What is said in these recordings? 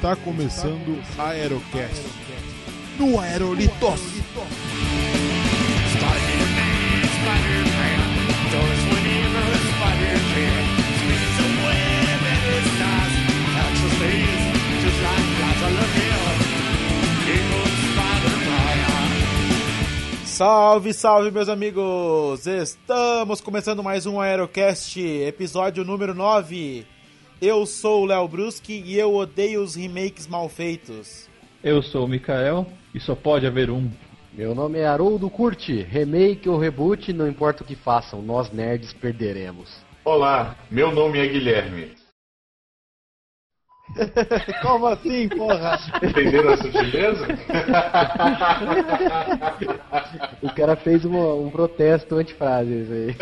Está começando a Aerocast no Aerolitos. Salve, salve, meus amigos! Estamos começando mais um Aerocast, episódio número 9. Eu sou o Léo Bruschi e eu odeio os remakes mal feitos. Eu sou o Mikael e só pode haver um. Meu nome é Haroldo Curti. Remake ou reboot, não importa o que façam, nós nerds perderemos. Olá, meu nome é Guilherme. Como assim, porra? Entenderam a sutileza? o cara fez uma, um protesto antifrases aí.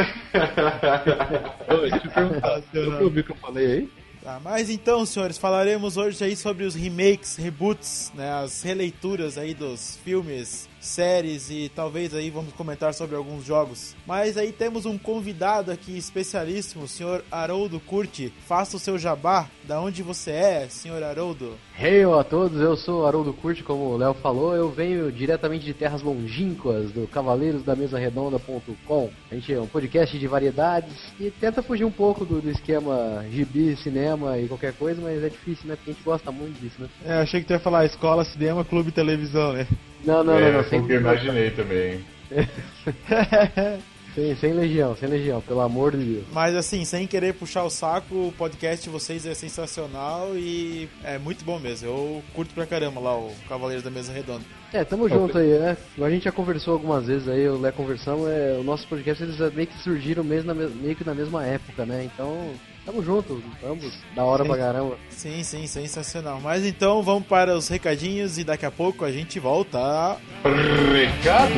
Oi, deixa eu perguntar, você ouviu o que eu falei aí? Tá, mas então, senhores, falaremos hoje aí sobre os remakes, reboots, né, as releituras aí dos filmes, séries e talvez aí vamos comentar sobre alguns jogos. Mas aí temos um convidado aqui especialíssimo, o senhor Haroldo Curti. Faça o seu jabá. Da onde você é, senhor Haroldo? Hey a todos, eu sou Haroldo Curti, como o Léo falou, eu venho diretamente de terras longínquas do Cavaleiros da Mesa Redonda.com. A gente é um podcast de variedades e tenta fugir um pouco do, do, esquema gibi, cinema e qualquer coisa, mas é difícil, né? Porque a gente gosta muito disso, né? É, achei que tu ia falar escola, cinema, clube, televisão, né? Não, não, é, não, não. Foi o que eu imaginei também. sem, sem legião, sem legião, pelo amor de Deus. Mas assim, sem querer puxar o saco, o podcast de vocês é sensacional e é muito bom mesmo. Eu curto pra caramba lá o Cavaleiro da Mesa Redonda. É, tamo junto aí, né? A gente já conversou algumas vezes aí, o Lé conversamos, é, o nosso podcast eles meio que surgiram mesmo na, meio que na mesma época, né? Então, tamo junto, ambos, da hora sim. pra caramba. Sim, sim, sensacional. Mas então vamos para os recadinhos e daqui a pouco a gente volta. Recados!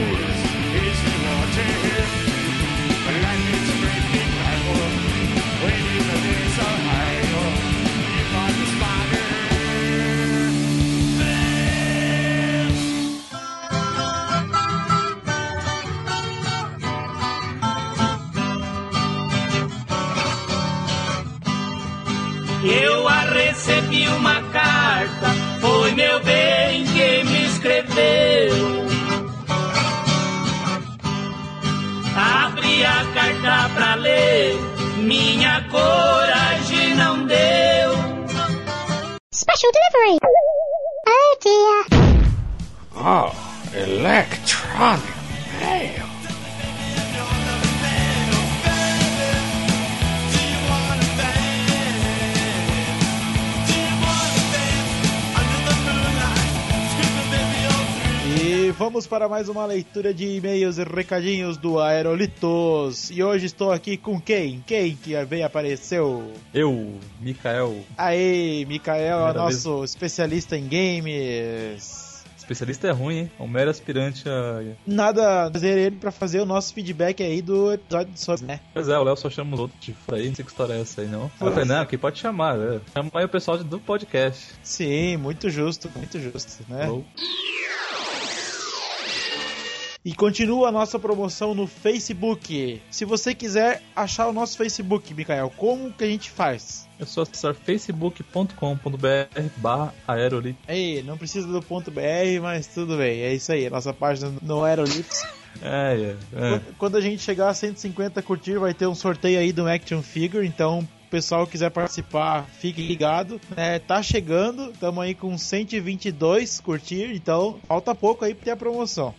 Mais uma leitura de e-mails e recadinhos do Aerolitos. E hoje estou aqui com quem? Quem que veio apareceu? Eu, Mikael. Aê, Mikael é nosso vez... especialista em games. Especialista é ruim, hein? É um mero aspirante a. Nada fazer ele pra fazer o nosso feedback aí do episódio sobre, né? Pois é, o Léo só chama os outros de aí, não sei que história é essa aí, não. Eu falei, não, quem pode chamar, né? Chama aí o pessoal do podcast. Sim, muito justo, muito justo, né? Oh. E continua a nossa promoção no Facebook. Se você quiser achar o nosso Facebook, Mikael, como que a gente faz? É só acessar facebook.com.br barra aerolito. Ei, não precisa do ponto BR, mas tudo bem. É isso aí, nossa página no Aerolitos. é, é, é. Quando a gente chegar a 150 curtir, vai ter um sorteio aí do Action Figure, então o pessoal quiser participar, fique ligado. É, tá chegando, estamos aí com 122 curtir, então falta pouco aí para ter a promoção.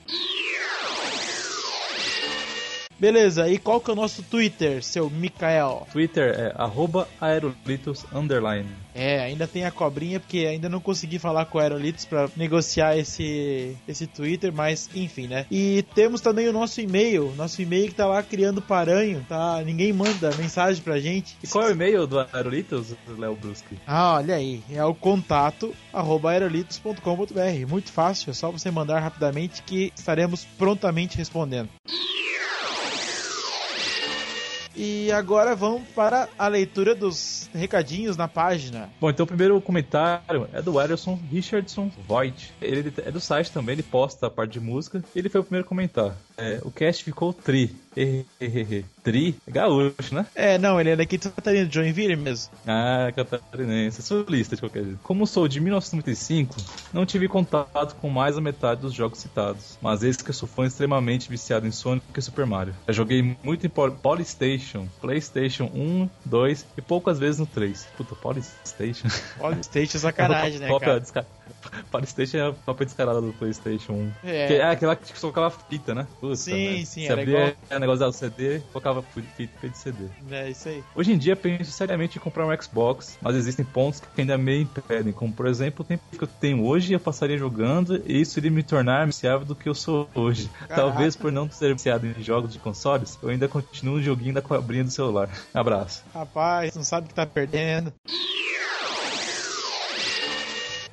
Beleza, e qual que é o nosso Twitter, seu Mikael? Twitter é arroba aerolitos underline. É, ainda tem a cobrinha, porque ainda não consegui falar com o Aerolitos para negociar esse, esse Twitter, mas enfim, né? E temos também o nosso e-mail, nosso e-mail que tá lá criando paranho, tá? Ninguém manda mensagem pra gente. E qual é o e-mail do Aerolitos, Léo Bruschi? Ah, olha aí, é o contato arroba aerolitos.com.br. Muito fácil, é só você mandar rapidamente que estaremos prontamente respondendo. E agora vamos para a leitura dos recadinhos na página. Bom, então o primeiro comentário é do Ederson Richardson Voigt. Ele é do site também, ele posta a parte de música. Ele foi o primeiro a comentar. É, o cast ficou tri. Tri? É gaúcho, né? É, não, ele é daqui de Catarina, de Joinville mesmo. Ah, catarinense. Sulista de qualquer jeito. Como sou de 1995, não tive contato com mais a metade dos jogos citados. Mas eis que eu sou fã extremamente viciado em Sonic e Super Mario. Já joguei muito em Pol- Polystation, Playstation 1, 2 e poucas vezes no 3. Puta, Polystation. Polystation é sacanagem, né, Cópia cara? desca- Polystation é a cópia descarada do Playstation 1. É. Que é aquela que colocava fita, né? Puta, Sim, merda. sim, Você era abria igual. o negócio do CD, colocava fita de CD. É isso aí. Hoje em dia penso seriamente em comprar um Xbox, mas existem pontos que ainda me impedem, como por exemplo o tempo que eu tenho hoje eu passaria jogando e isso iria me tornar mais viciável do que eu sou hoje. Talvez por não ser viciado em jogos de consoles, eu ainda continuo no joguinho da cobrinha do celular. Abraço. Rapaz, não sabe o que tá perdendo.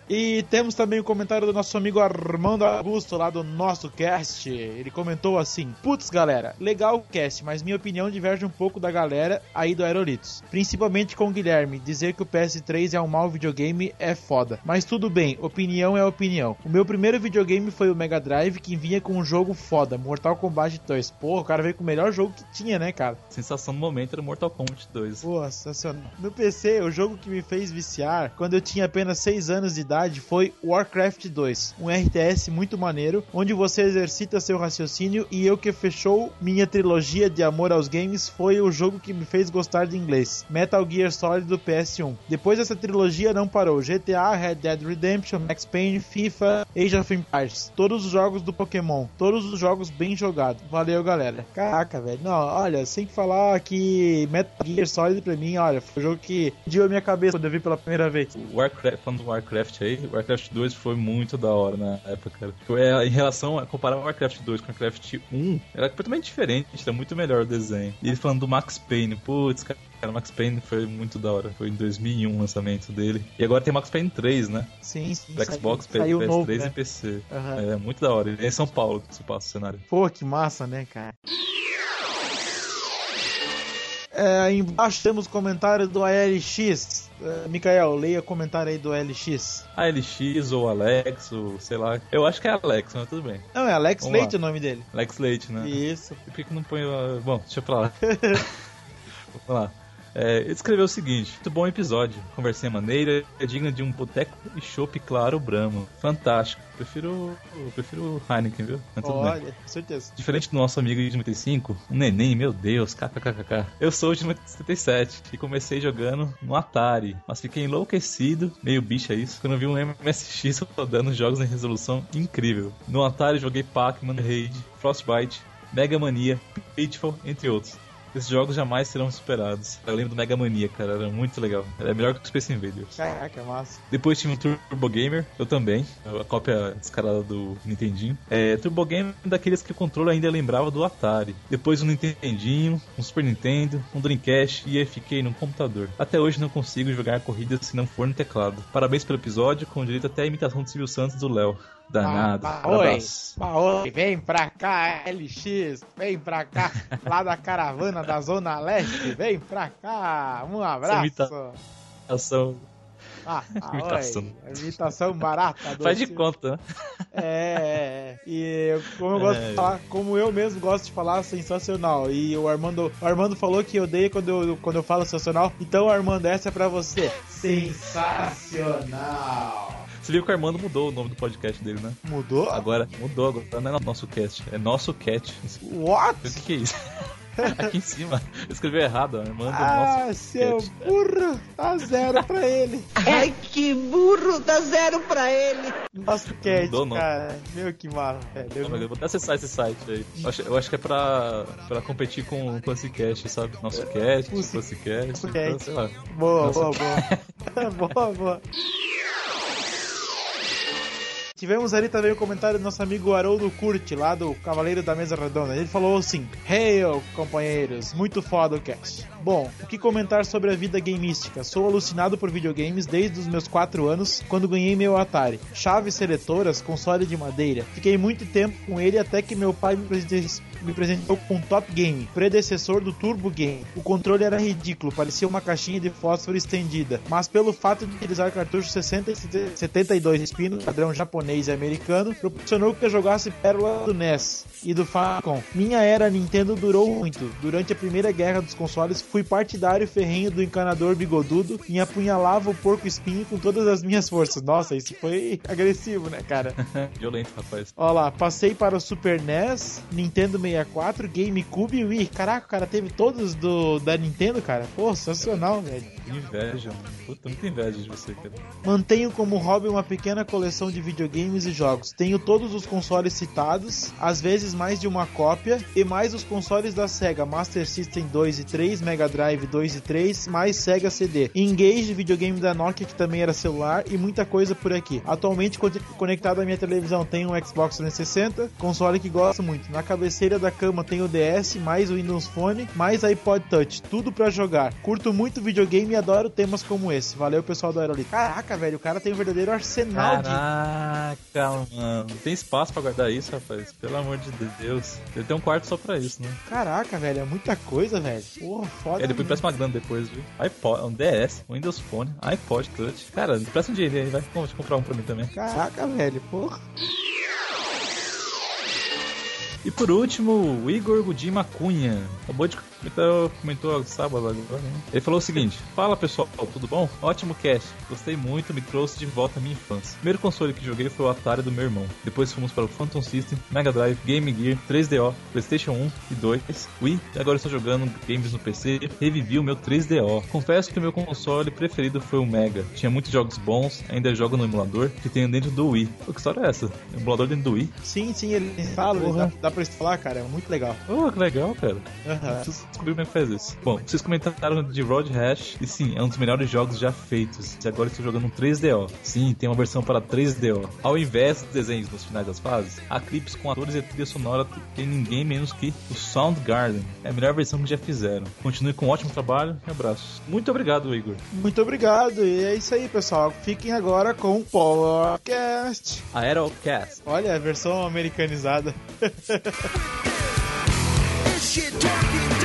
E temos também o comentário do nosso amigo Armando Augusto, lá do nosso cast. Ele comentou assim: Putz, galera, legal o cast, mas minha opinião diverge um pouco da galera aí do Aerolitos. Principalmente com o Guilherme. Dizer que o PS3 é um mau videogame é foda. Mas tudo bem, opinião é opinião. O meu primeiro videogame foi o Mega Drive, que vinha com um jogo foda, Mortal Kombat 2. Porra, o cara veio com o melhor jogo que tinha, né, cara? Sensação no momento era Mortal Kombat 2. Pô, sensacional. No PC, o jogo que me fez viciar quando eu tinha apenas 6 anos de idade foi Warcraft 2, um RTS muito maneiro, onde você exercita seu raciocínio e eu que fechou minha trilogia de amor aos games foi o jogo que me fez gostar de inglês, Metal Gear Solid do PS1. Depois dessa trilogia não parou, GTA, Red Dead Redemption, Max Payne, FIFA, Age of Empires, todos os jogos do Pokémon, todos os jogos bem jogados. Valeu, galera. Caraca, velho. Não, olha, sem falar que Metal Gear Solid pra mim, olha, foi um jogo que deu a minha cabeça quando eu vi pela primeira vez. O Warcraft, falando do Warcraft aí, o Warcraft 2 foi muito da hora na época, cara. É, em relação a comparar o Warcraft 2 com o Warcraft 1, era completamente diferente, era muito melhor o desenho. E ele falando do Max Payne, putz, cara. Cara, o Max Payne foi muito da hora. Foi em 2001 o lançamento dele. E agora tem Max Payne 3, né? Sim, sim. Pra Xbox, saiu, saiu PS3 novo, e né? PC. Aham. É muito da hora. Ele é em São Paulo que se passa o cenário. Pô, que massa, né, cara? É, embaixo temos comentário do ALX. É, Mikael, leia comentário aí do ALX. A LX ou Alex, ou sei lá. Eu acho que é Alex, mas tudo bem. Não, é Alex Vamos Leite lá. o nome dele. Alex Leite, né? Isso. Por que que não põe. uh, Bom, deixa pra lá. Vamos lá. É, ele escreveu o seguinte: Muito bom episódio. Conversinha maneira, é digna de um boteco e chopp claro Brahma. Fantástico. Prefiro. prefiro o Heineken, viu? Mas bem. Olha, certeza. Diferente do nosso amigo de 95, um neném, meu Deus, kkkk. Eu sou de 77 e comecei jogando no Atari, mas fiquei enlouquecido, meio bicha isso, quando vi um MSX rodando jogos em resolução incrível. No Atari joguei Pac-Man, Raid, Frostbite, Mega Mania, Pitfall, entre outros. Esses jogos jamais serão superados. Eu lembro do Mega Mania, cara, era muito legal. Era melhor que o Space Invaders. Caraca, massa. Depois tinha o Turbo Gamer, eu também, a cópia descarada do Nintendinho. É, Turbo Gamer é daqueles que o controle ainda lembrava do Atari. Depois um Nintendinho, um Super Nintendo, um Dreamcast e aí fiquei no computador. Até hoje não consigo jogar corridas se não for no teclado. Parabéns pelo episódio, com direito até a imitação do Silvio Santos do Léo. Danado. Ah, Um oi, abraço. ah, oi, vem pra cá, LX, vem pra cá, lá da caravana da Zona Leste, vem pra cá, um abraço. imita- Imitação. Ah, ah, Imitação. oi, imitação barata. do Faz de conta, né? É, é, é. e como eu gosto É. de falar, como eu mesmo gosto de falar, sensacional. E o Armando, o Armando falou que eu odeio quando eu, quando eu falo sensacional. Então, Armando, essa é pra você. Sensacional. Você viu que o Armando mudou o nome do podcast dele, né? Mudou? Agora, mudou, agora não é nosso cast, é nosso cat. What? O que, que é isso? Aqui em cima, escreveu errado, Armando Ah, nosso seu cat. burro, dá zero pra ele. Ai, que burro, dá zero pra ele. Nosso cat, Mudou, não. cara. Meu que massa, velho. Não, vou até acessar esse site aí. Eu acho, eu acho que é pra, pra competir com o Classicast, sabe? Nosso Cast, Pussy- Classicast, Nosso então, Cat. sei lá. Boa, Nossa. boa, boa. boa, boa. Tivemos ali também o comentário do nosso amigo Haroldo Curti, lá do Cavaleiro da Mesa Redonda. Ele falou assim: Hail, companheiros, muito foda o cast. Bom, o que comentar sobre a vida gamística? Sou alucinado por videogames desde os meus 4 anos, quando ganhei meu Atari. Chaves seletoras, console de madeira. Fiquei muito tempo com ele até que meu pai me me apresentou com o Top Game, predecessor do Turbo Game. O controle era ridículo, parecia uma caixinha de fósforo estendida, mas pelo fato de utilizar cartucho 60 e 72 pinos, padrão japonês, japonês e americano, proporcionou que eu jogasse pérola do NES e do Famicom. Minha era Nintendo durou muito. Durante a primeira guerra dos consoles, fui partidário ferrenho do encanador bigodudo e apunhalava o porco espinho com todas as minhas forças. Nossa, isso foi agressivo, né, cara? Violento, rapaz. Ó lá, passei para o Super NES, Nintendo 64, GameCube e Wii. Caraca, o cara teve todos do da Nintendo, cara. Pô, sensacional, velho. Inveja. Puta, muita inveja de você, cara. Mantenho como hobby uma pequena coleção de videogames e jogos. Tenho todos os consoles citados, às vezes mais de uma cópia, e mais os consoles da Sega Master System 2 e 3, Mega Drive 2 e 3, mais Sega CD. Engage, videogame da Nokia que também era celular e muita coisa por aqui. Atualmente co- conectado à minha televisão tenho um Xbox 360, console que gosto muito. Na cabeceira da cama tenho o DS, mais o Windows Phone, mais iPod Touch, tudo pra jogar. Curto muito videogame adoro temas como esse. Valeu pessoal do Aerolito. Caraca, velho, o cara tem um verdadeiro arsenal de Caraca, mano. Tem espaço pra guardar isso, rapaz? Pelo amor de Deus. Ele tem um quarto só pra isso, né? Caraca, velho, é muita coisa, velho. Porra, foda. É, depois mesmo. presta uma grana depois, viu? iPod, um DS, um Windows Phone, iPod Touch. Cara, presta um dinheiro aí, vai Vamos comprar um pra mim também. Caraca, velho, porra. E por último, o Igor Gudima Cunha. Acabou de comentar, comentou sábado agora, né? Ele falou o seguinte: Fala pessoal, tudo bom? Ótimo cast. Gostei muito, me trouxe de volta à minha infância. O primeiro console que joguei foi o Atari do meu irmão. Depois fomos para o Phantom System, Mega Drive, Game Gear, 3DO, PlayStation 1 e 2, Wii. E agora estou jogando games no PC. Revivi o meu 3DO. Confesso que o meu console preferido foi o Mega. Tinha muitos jogos bons, ainda jogo no emulador que tenho dentro do Wii. Pô, que história é essa? Emulador dentro do Wii? Sim, sim, ele fala, Porra. dá, dá pra instalar, cara, é muito legal. Oh, que legal, cara. Aham. Descobrir como é que faz isso. Bom, vocês comentaram de Road Rash, e sim, é um dos melhores jogos já feitos. E agora estou jogando um 3DO. Sim, tem uma versão para 3DO. Ao invés dos desenhos nos finais das fases, há clipes com atores e trilha sonora tem ninguém menos que o Soundgarden. É a melhor versão que já fizeram. Continue com um ótimo trabalho e abraços. Muito obrigado, Igor. Muito obrigado, e é isso aí, pessoal. Fiquem agora com o podcast. Aerocast. Olha, a versão americanizada. shit talking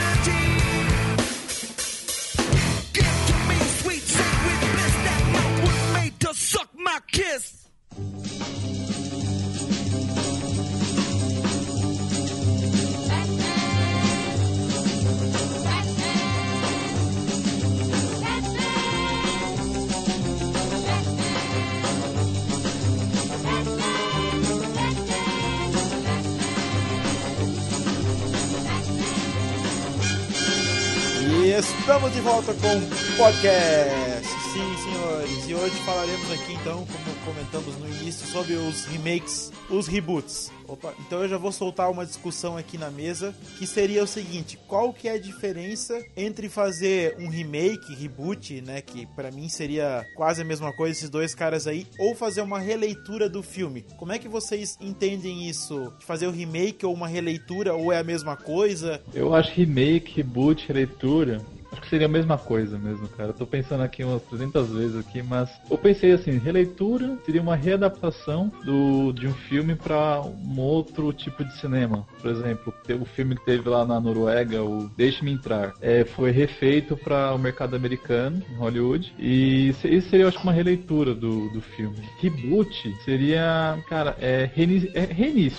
volta com o podcast. Sim, senhores. E hoje falaremos aqui, então, como comentamos no início, sobre os remakes, os reboots. Opa, então eu já vou soltar uma discussão aqui na mesa, que seria o seguinte: qual que é a diferença entre fazer um remake, reboot, né, que pra mim seria quase a mesma coisa esses dois caras aí, ou fazer uma releitura do filme? Como é que vocês entendem isso? Fazer o remake ou uma releitura ou é a mesma coisa? Eu acho remake, reboot, releitura. Acho que seria a mesma coisa mesmo, cara. Eu tô pensando aqui umas 300 vezes aqui, mas eu pensei assim, releitura seria uma readaptação do, de um filme para um outro tipo de cinema. Por exemplo, o filme que teve lá na Noruega, o Deixe-me Entrar, é, foi refeito para o mercado americano, em Hollywood, e isso seria, eu acho, uma releitura do, do filme. Reboot seria, cara, é, reini- é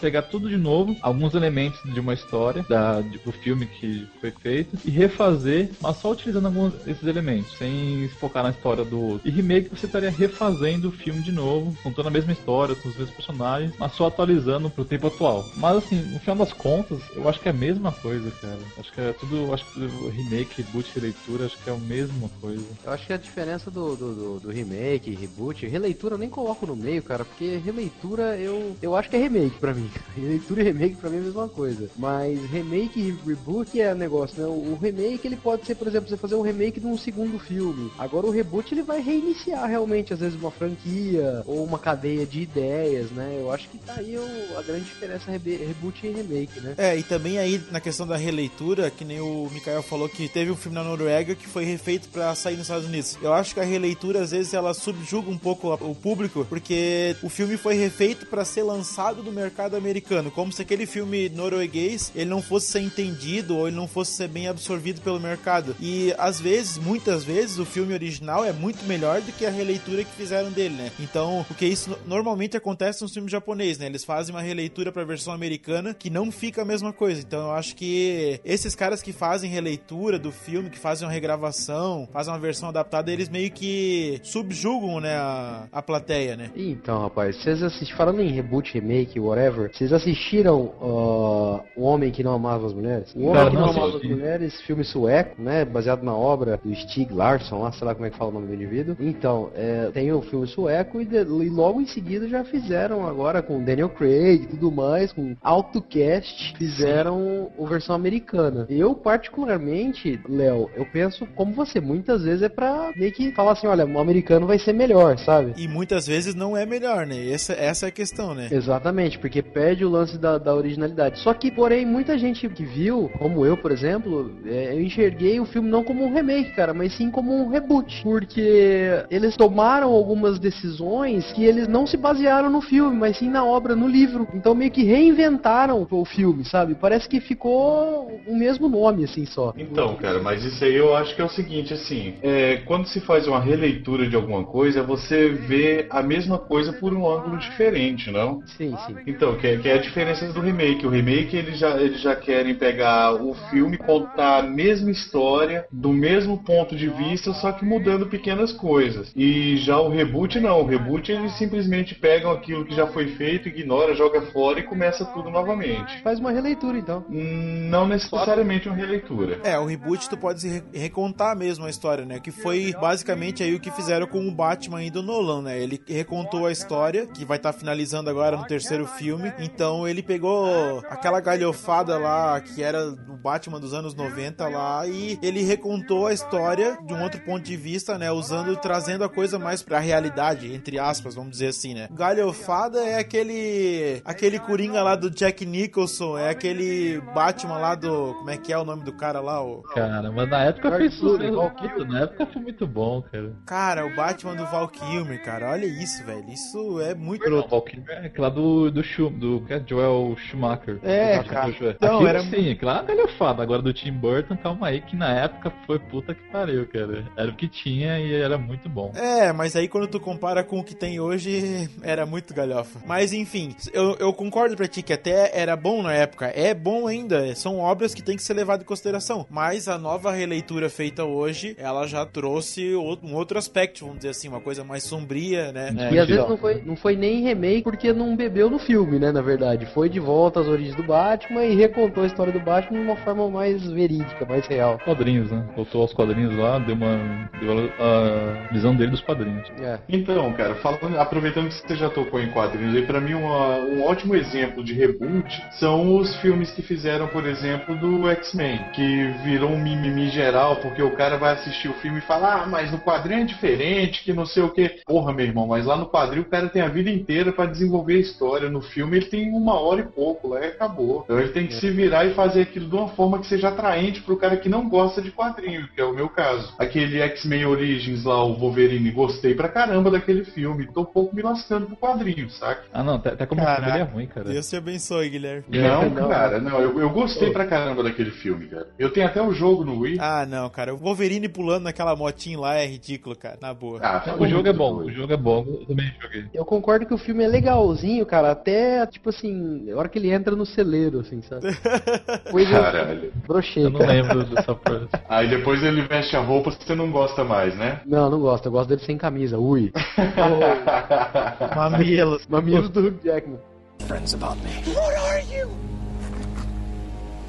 pegar tudo de novo, alguns elementos de uma história, da, do filme que foi feito, e refazer, mas só utilizando alguns desses elementos, sem se focar na história do outro. E remake você estaria refazendo o filme de novo, contando a mesma história, com os mesmos personagens, mas só atualizando pro tempo atual. Mas assim, no final das contas, eu acho que é a mesma coisa, cara. Acho que é tudo, acho que remake, reboot, releitura, acho que é a mesma coisa. Eu acho que a diferença do, do, do- do remake, reboot, releitura eu nem coloco no meio, cara, porque releitura eu, eu acho que é remake pra mim. Releitura e remake pra mim é a mesma coisa. Mas remake e reboot é negócio, né? O remake ele pode ser, por exemplo, você fazer um remake de um segundo filme. Agora o reboot ele vai reiniciar realmente, às vezes, uma franquia ou uma cadeia de ideias, né? Eu acho que tá aí o- a grande diferença reboot e remake, né? É, e também aí na questão da releitura, que nem o Mikael falou que teve um filme na Noruega que foi refeito pra sair nos Estados Unidos. Eu acho que a releitura às vezes ela subjuga um pouco o público, porque o filme foi refeito pra ser lançado no mercado americano, como se aquele filme norueguês ele não fosse ser entendido ou ele não fosse ser bem absorvido pelo mercado. E às vezes, muitas vezes, o filme original é muito melhor do que a releitura que fizeram dele, né? Então, porque isso no- normalmente acontece nos filmes japoneses, né? Eles fazem uma releitura pra versão americana que não fica a mesma coisa. Então, eu acho que esses caras que fazem releitura do filme, que fazem uma regravação, fazem uma versão adaptada, eles meio que subjugam, né, a, a plateia, né? Então, rapaz, vocês assistiram, falando em reboot, remake, whatever, vocês assistiram uh, O Homem que Não Amava as Mulheres? O Homem Cara, que Não não Amava as. Mulheres, filme sueco, né, baseado na obra do Stig Larsson, lá, sei lá como é que fala o nome do indivíduo. Então, é, tem o filme sueco e, de- e logo em seguida já fizeram agora com Daniel Craig e tudo mais, com AutoCast, fizeram a versão americana. Eu, particularmente, Léo, eu penso como você, muitas vezes é pra meio que falar assim, olha, o americano vai ser melhor, sabe? E muitas vezes não é melhor, né? Essa, essa é a questão, né? Exatamente, porque perde o lance da, da originalidade. Só que, porém, muita gente que viu, como eu, por exemplo, é, eu enxerguei o filme não como um remake, cara, mas sim como um reboot. Porque eles tomaram algumas decisões que eles não se basearam no filme, mas sim na obra, no livro. Então meio que reinventaram o filme, sabe? Parece que ficou o mesmo nome, assim, só. Então, cara, mas isso aí eu acho que é o seguinte, assim, é, quando se faz uma releitura de alguma coisa, você vê a mesma coisa por um ângulo diferente, não? Sim, sim. Então, que é, que é a diferença do remake. O remake, eles já, eles já querem pegar o filme, contar a mesma história, do mesmo ponto de vista, só que mudando pequenas coisas. E já o reboot, não. O reboot, eles simplesmente pegam aquilo que já foi feito, ignora, joga fora e começa tudo novamente. Faz uma releitura, então. Hum, Não necessariamente uma releitura. É, o reboot tu pode se re- recontar mesmo a história, né? Que foi basicamente aí o que fizeram com o Batman aí do Nolan, né? Ele recontou a história, que vai estar finalizando agora no terceiro filme. Então ele pegou aquela galhofada lá, que era do Batman dos anos 90 lá, e ele recontou a história de um outro ponto de vista, né? Usando, trazendo a coisa mais pra realidade, entre aspas, vamos dizer assim, né? Galhofada é aquele. aquele Coringa lá do Jack Nicholson, é aquele Batman lá do. Como é que é o nome do cara lá? O... Cara, mas na época George fez. Val Puta, Na época foi muito bom, cara. Cara, o Batman do Val Kilmer, cara. Olha isso, velho. Isso é muito. Não, o Valkyrie é aquela do, do, Schum, do é Joel Schumacher. É, Do cara. Então, Aquilo era- sim, lá é galhofada. Agora do Tim Burton, calma aí, que na época foi puta que pariu, cara. Era o que tinha e era muito bom. É, mas aí quando tu compara com o que tem hoje, era muito galhofa. Mas enfim, eu, eu concordo pra ti que até era bom na época. É bom ainda. São obras que tem que ser levado em consideração. Mas a nova releitura feita hoje, ela já trouxe um outro aspecto, vamos dizer assim, uma coisa mais sombria, né? E às vezes não foi, não foi nem remake porque não bebeu no filme, né? Na verdade. Foi de volta às origens do Batman e recontou a história do Batman de uma forma mais verídica, mais real. Quadrinhos, né? Voltou aos quadrinhos lá, deu uma. deu a, visão dele dos quadrinhos. É. Então, cara, falando, aproveitando que você já tocou em quadrinhos aí, pra mim uma- um ótimo exemplo de reboot são os filmes que fizeram, por exemplo, do X-Men, que virou um mimimi geral, porque o cara vai assistir o filme e fala, ah, mas no quadrinho é diferente, que não sei o que. Porra, meu irmão, mas lá no quadrinho o cara tem a vida inteira pra desenvolver a história. No filme ele tem uma hora e pouco, lá e acabou. Então ele tem que se virar e fazer aquilo de uma forma que seja atraente pro cara que não gosta de quadrinho, que é o meu caso. Aquele X-Men Origins lá, o Wolverine, gostei pra caramba daquele filme. Tô um pouco me lascando pro quadrinho, saca? Ah, não, até, até como Caraca. filme ele é ruim, cara. Deus te abençoe, Guilherme. Não, não. cara, não, eu, eu gostei pra caramba daquele filme, cara. Eu tenho até o jogo no Wii. Ah, não, cara. O Wolverine pulando naquela motinha lá é ridículo, cara. Na boa. Ah, ficou o jogo é bom, o jogo é bom, eu também joguei. Eu concordo que o filme é legalzinho, cara, até, tipo assim, a hora que ele entra no celeiro, assim, sabe? Coisa Caralho. brochê, Eu não cara. lembro dessa parte. Aí depois ele veste a roupa que você não gosta mais, né? Não, não gosto. Eu gosto dele sem camisa. Ui. Mamilos. Mamilos do Hugh Jackman. Friends about me. What are you?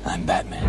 I'm Batman.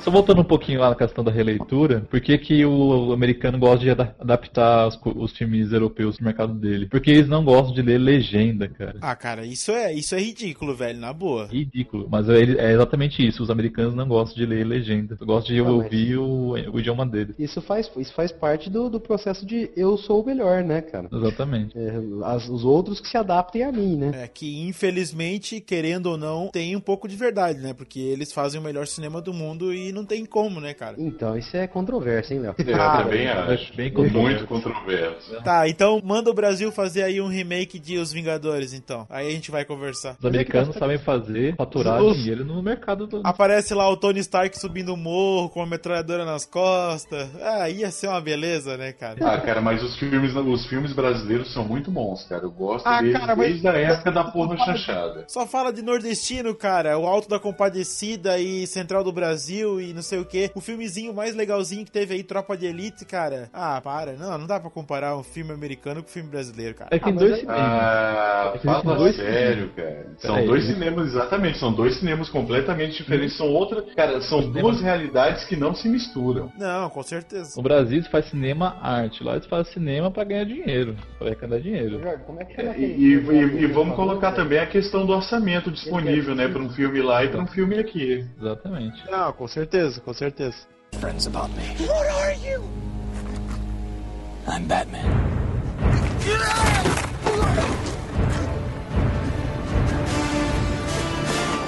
Só voltando um pouquinho lá na questão da releitura, por que, que o americano gosta de ada- adaptar os, os filmes europeus pro mercado dele? Porque eles não gostam de ler legenda, cara. Ah, cara, isso é, isso é ridículo, velho, na boa. Ridículo. Mas é, é exatamente isso. Os americanos não gostam de ler legenda. Gostam de Ah, mas- ouvir o, o idioma deles. Isso faz, isso faz parte do, do processo de eu sou o melhor, né, cara? Exatamente. É, as- os outros que se adaptem a mim, né? É que, infelizmente, querendo ou não, tem um pouco de verdade, né? Porque eles fazem o melhor cinema do mundo e não tem como, né, cara? Então, isso é controverso, hein, Léo? Eu Ah, também é acho. bem Muito controverso. controverso. Tá, então manda o Brasil fazer aí um remake de Os Vingadores, então. Aí a gente vai conversar. Os americanos sabem fazer, faturar Os- dinheiro no mercado do. Aparece lá o Tony Stark subindo o morro com uma metralhadora nas costas. Ah, ia ser uma beleza, né, cara? Ah, cara, mas os filmes, os filmes brasileiros são muito bons, cara. Eu gosto Ah, deles cara, mas- desde a época da porra chanchada. Só fala de nordestino, cara. O Alto da Compadecida e Central do Brasil e não sei o que. O filmezinho mais legalzinho que teve aí, Tropa de Elite, cara. Ah, para. Não, não dá pra comparar um filme americano com um filme brasileiro, cara. É que tem dois cinemas. Ah, É fala dois sério, cara. São Peraí, dois cinemas, exatamente. São dois cinemas completamente diferentes. São outra. Cara, são duas realidades que não se misturam. Não, com certeza. No Brasil se faz cinema arte, lá eles fazem cinema pra ganhar dinheiro, pra arrecadar dinheiro. Jorge, como é que É, E, e- e vamos colocar também a questão do orçamento disponível, né? Para um filme lá e para um filme aqui. Exatamente. Não, com certeza, com certeza. Friends about me. What are you? I'm Batman.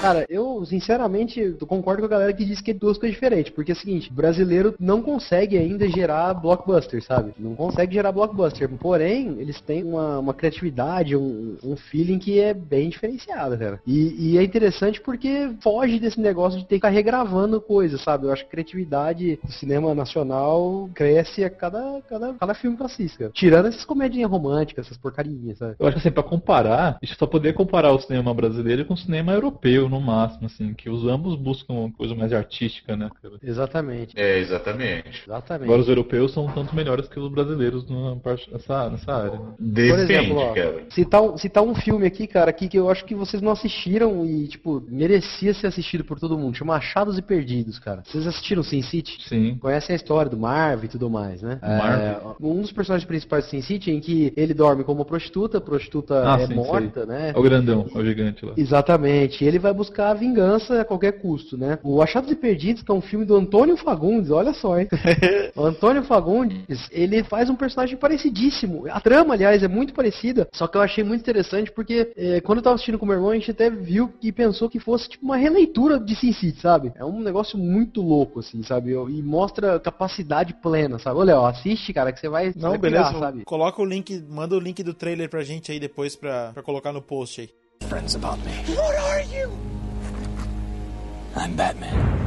Cara, eu sinceramente concordo com a galera que diz que é duas coisas diferentes. Porque é o seguinte, brasileiro não consegue ainda gerar blockbuster, sabe? Não consegue gerar blockbuster. Porém, eles têm uma, uma criatividade, um, um feeling que é bem diferenciado, cara. E, e é interessante porque foge desse negócio de ter que ficar regravando coisas, sabe? Eu acho que a criatividade do cinema nacional cresce a cada, cada, cada filme que eu cara. Tirando essas comédias românticas, essas porcarinhas, sabe? Eu acho que assim, pra comparar, a gente só poderia comparar o cinema brasileiro com o cinema europeu, no máximo, assim, que os ambos buscam uma coisa mais artística, né, cara? Exatamente. É, exatamente. Exatamente. Agora os europeus são tanto melhores que os brasileiros numa parte, nessa, nessa área. né? Por Depende, exemplo, ó, cara. citar, um- citar um filme aqui, cara, aqui que eu acho que vocês não assistiram e, tipo, merecia ser assistido por todo mundo. Chama Achados e Perdidos, cara. Vocês assistiram Sin City? Sim. Conhecem a história do Marv e tudo mais, né? Marv. É, um dos personagens principais do Sin City em que ele dorme como prostituta, prostituta Ah, é sim, morta, sei. né? É o grandão, é o gigante lá. Exatamente. Ele vai buscar a vingança a qualquer custo, né? O Achados e Perdidos, que é um filme do Antônio Fagundes, olha só, hein? o Antônio Fagundes, ele faz um personagem parecidíssimo. A trama, aliás, é muito parecida, só que eu achei muito interessante porque eh, quando eu tava assistindo com meu irmão, a gente até viu e pensou que fosse tipo uma releitura de Sin City, sabe? É um negócio muito louco, assim, sabe? E mostra capacidade plena, sabe? Olha, ó, assiste, cara, que você vai, Não, vai beleza. pirar, sabe? Coloca o link, manda o link do trailer pra gente aí depois pra, pra colocar no post aí. Friends about me. What are you? I'm Batman.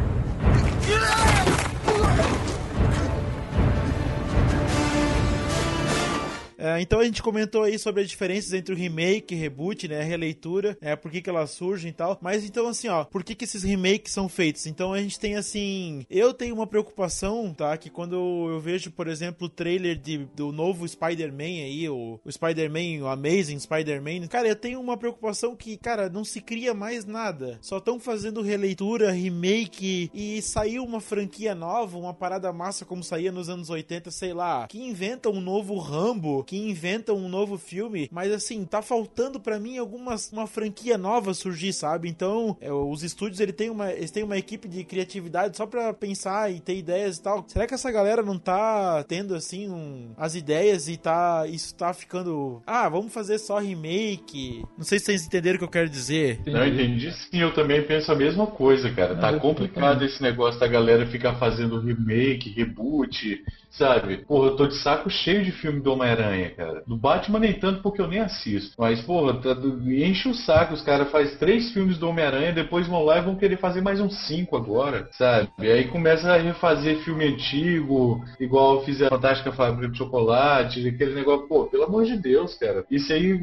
É, então a gente comentou aí sobre as diferenças entre o remake, reboot, né, releitura, é, por que que elas surgem e tal. Mas então assim, ó, por que que esses remakes são feitos? Então a gente tem assim, eu tenho uma preocupação, tá, que quando eu vejo, por exemplo, o trailer de, do novo Spider-Man aí, o, o Spider-Man, o Amazing Spider-Man, cara, eu tenho uma preocupação que, cara, não se cria mais nada. Só estão fazendo releitura, remake e saiu uma franquia nova, uma parada massa como saía nos anos 80, sei lá, que inventa um novo Rambo, que inventa um novo filme, mas assim, tá faltando pra mim alguma uma franquia nova surgir, sabe? Então, é, os estúdios ele tem uma, eles têm uma equipe de criatividade só pra pensar e ter ideias e tal. Será que essa galera não tá tendo assim um, as ideias e tá isso tá ficando, ah, vamos fazer só remake? Não sei se vocês entenderam o que eu quero dizer. Não, entendi sim, eu também penso a mesma coisa, cara. Tá complicado esse negócio da galera ficar fazendo remake, reboot, sabe? Porra, eu tô de saco cheio de filme do Homem-Aranha, cara. Do Batman nem tanto porque eu nem assisto. Mas, porra, tá, enche o saco, os caras fazem três filmes do Homem-Aranha, depois vão lá e vão querer fazer mais uns cinco agora, sabe? E aí começa a refazer filme antigo, igual fizeram Fantástica Fábrica de Chocolate, aquele negócio, pô, pelo amor de Deus, cara. Isso aí,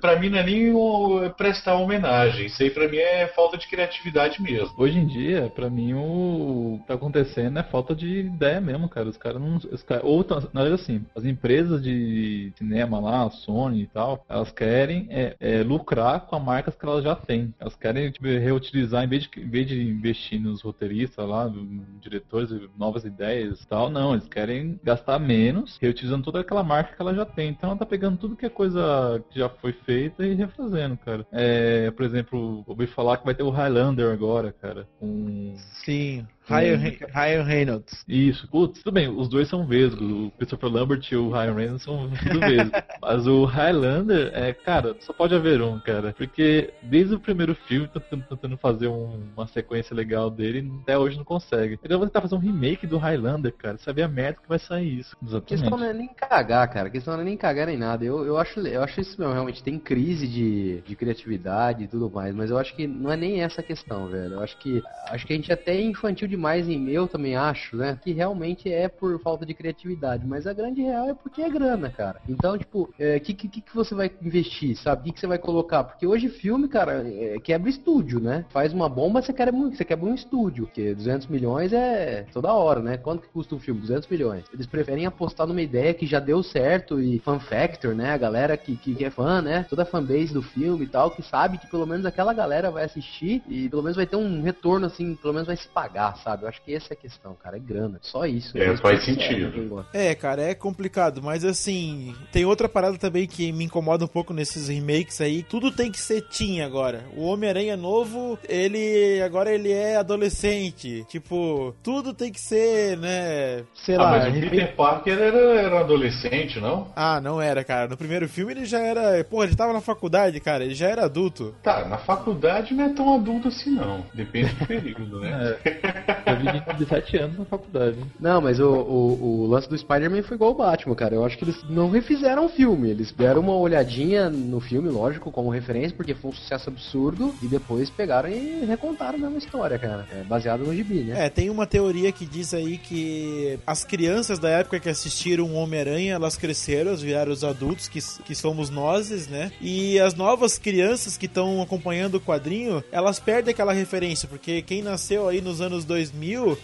pra mim, não é nem o- prestar homenagem. Isso aí pra mim é falta de criatividade mesmo. Hoje em dia, pra mim, o que tá acontecendo é falta de ideia mesmo, cara. Os caras não. Os ou, tá- na verdade, assim, as empresas de cinema lá, Sony e tal, elas querem é, é, lucrar com as marcas que elas já têm. Elas querem tipo, reutilizar, em vez, de, em vez de investir nos roteiristas lá, diretores, novas ideias e tal, não. Eles querem gastar menos, reutilizando toda aquela marca que ela já tem. Então ela tá pegando tudo que é coisa que já foi feita e refazendo, cara. É, por exemplo, ouvi falar que vai ter o Highlander agora, cara. Com Sim, Ryan, Re- Ryan Reynolds. Isso, putz, tudo bem, os dois são vesgos, o Christopher Lambert e o Ryan Reynolds são tudo vesgos. Mas o Highlander, é, cara, só pode haver um, cara. Porque desde o primeiro filme, tentando, tentando fazer um- uma sequência legal dele, até hoje não consegue. Então eu vou tentar fazer um remake do Highlander, cara, saber a merda que vai sair isso. A questão não é nem cagar, cara. A questão não é nem cagar nem nada. Eu, eu, acho, eu acho isso mesmo, realmente. Tem crise de, de criatividade e tudo mais, mas eu acho que não é nem essa a questão, velho. Eu acho que acho que a gente até é infantil demais em eu também acho, né? Que realmente é por falta de criatividade, mas a grande real é porque é grana, cara. Então, tipo, o que, que, que você vai investir, sabe? O que, que você vai colocar? Porque hoje filme, cara, é, quebra estúdio, né? Faz uma bomba, você quebra, você quebra um estúdio, porque 200 milhões é toda hora, né? Quanto que custa um filme? 200 milhões. Eles preferem apostar numa ideia que já deu certo e fan factor, né? A galera que, que, que é fã, né? Toda a fanbase do filme e tal, que sabe que pelo menos aquela galera vai assistir e pelo menos vai ter um retorno, assim, pelo menos vai se pagar, sabe? Eu acho que essa é a questão, cara. É grana. Só isso. É, faz é, sentido. É, cara, é complicado, mas assim, tem outra parada também que me incomoda um pouco nesses remakes aí. Tudo tem que ser teen agora. O Homem-Aranha novo, ele agora ele é adolescente. Tipo, tudo tem que ser, né? Sei Ah, lá. mas o remake- Peter Parker era, era adolescente, não? Ah, não era, cara. No primeiro filme ele já era. Pô, ele tava na faculdade, cara. Ele já era adulto. Tá, na faculdade não é tão adulto assim, não. Depende do período, né? Eu vi de 17 anos na faculdade. Não, mas o, o, o lance do Spider-Man foi igual o Batman, cara. Eu acho que eles não refizeram o filme. Eles deram uma olhadinha no filme, lógico, como referência, porque foi um sucesso absurdo. E depois pegaram e recontaram a mesma história, cara. É baseado no gibi, né? É, tem uma teoria que diz aí que as crianças da época que assistiram Homem-Aranha, elas cresceram, elas viraram os adultos, que, que somos nós, né? E as novas crianças que estão acompanhando o quadrinho, elas perdem aquela referência, porque quem nasceu aí nos anos 2000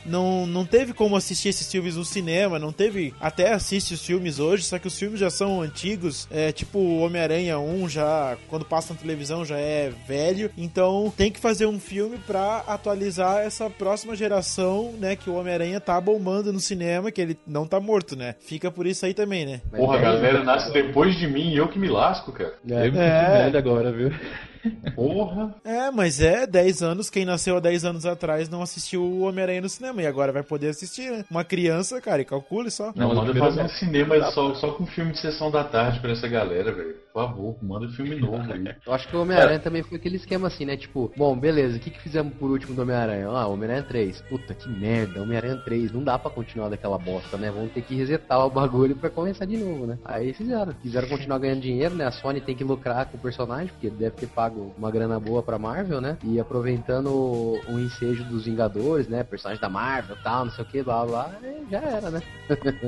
não, não teve como assistir esses filmes no cinema, não teve. Até assiste os filmes hoje, só que os filmes já são antigos, é tipo o Homem-Aranha 1 já, quando passa na televisão, já é velho. Então tem que fazer um filme pra atualizar essa próxima geração, né? Que o Homem-Aranha tá bombando no cinema, que ele não tá morto, né? Fica por isso aí também, né? Porra, a galera nasce depois de mim e eu que me lasco, cara. É. É. agora, viu? Porra. É, mas é 10 anos. Quem nasceu há 10 anos atrás não assistiu o Homem-Aranha no cinema e agora vai poder assistir, né? Uma criança, cara, e calcule só. Não, manda fazer um cinema só, só com filme de sessão da tarde pra essa galera, velho. Por favor, manda filme novo aí. Eu acho que o Homem-Aranha também foi aquele esquema assim, né? Tipo, bom, beleza, o que, que fizemos por último do Homem-Aranha? Ah, Homem-Aranha 3. Puta, que merda, Homem-Aranha 3. Não dá pra continuar daquela bosta, né? Vamos ter que resetar o bagulho pra começar de novo, né? Aí fizeram. Quiseram continuar ganhando dinheiro, né? A Sony tem que lucrar com o personagem, porque deve ter pago uma grana boa pra Marvel, né? E aproveitando o, o ensejo dos Vingadores, né? Personagem da Marvel e tal, não sei o que, blá blá, e já era, né?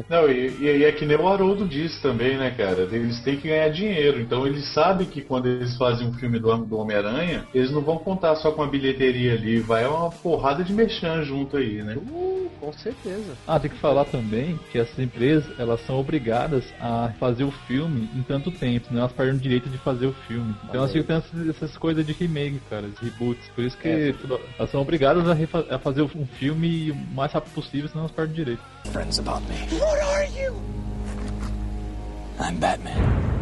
Não, e, e é que nem o Haroldo disse também, né, cara? Eles têm que ganhar dinheiro. Então eles sabem que quando eles fazem um filme do, do Homem-Aranha, eles não vão contar só com a bilheteria ali. Vai uma porrada de merchan junto aí, né? Uh, com certeza. Ah, tem que falar também que essas empresas, elas são obrigadas a fazer o filme em tanto tempo, senão elas perdem o direito de fazer o filme. Então elas ficam tendo essas, essas coisas de remake, cara, esses reboots. Por isso que É. tudo- elas são obrigadas a, a fazer um filme o mais rápido possível, senão elas perdem o direito. Friends about me. What are you? I'm Batman.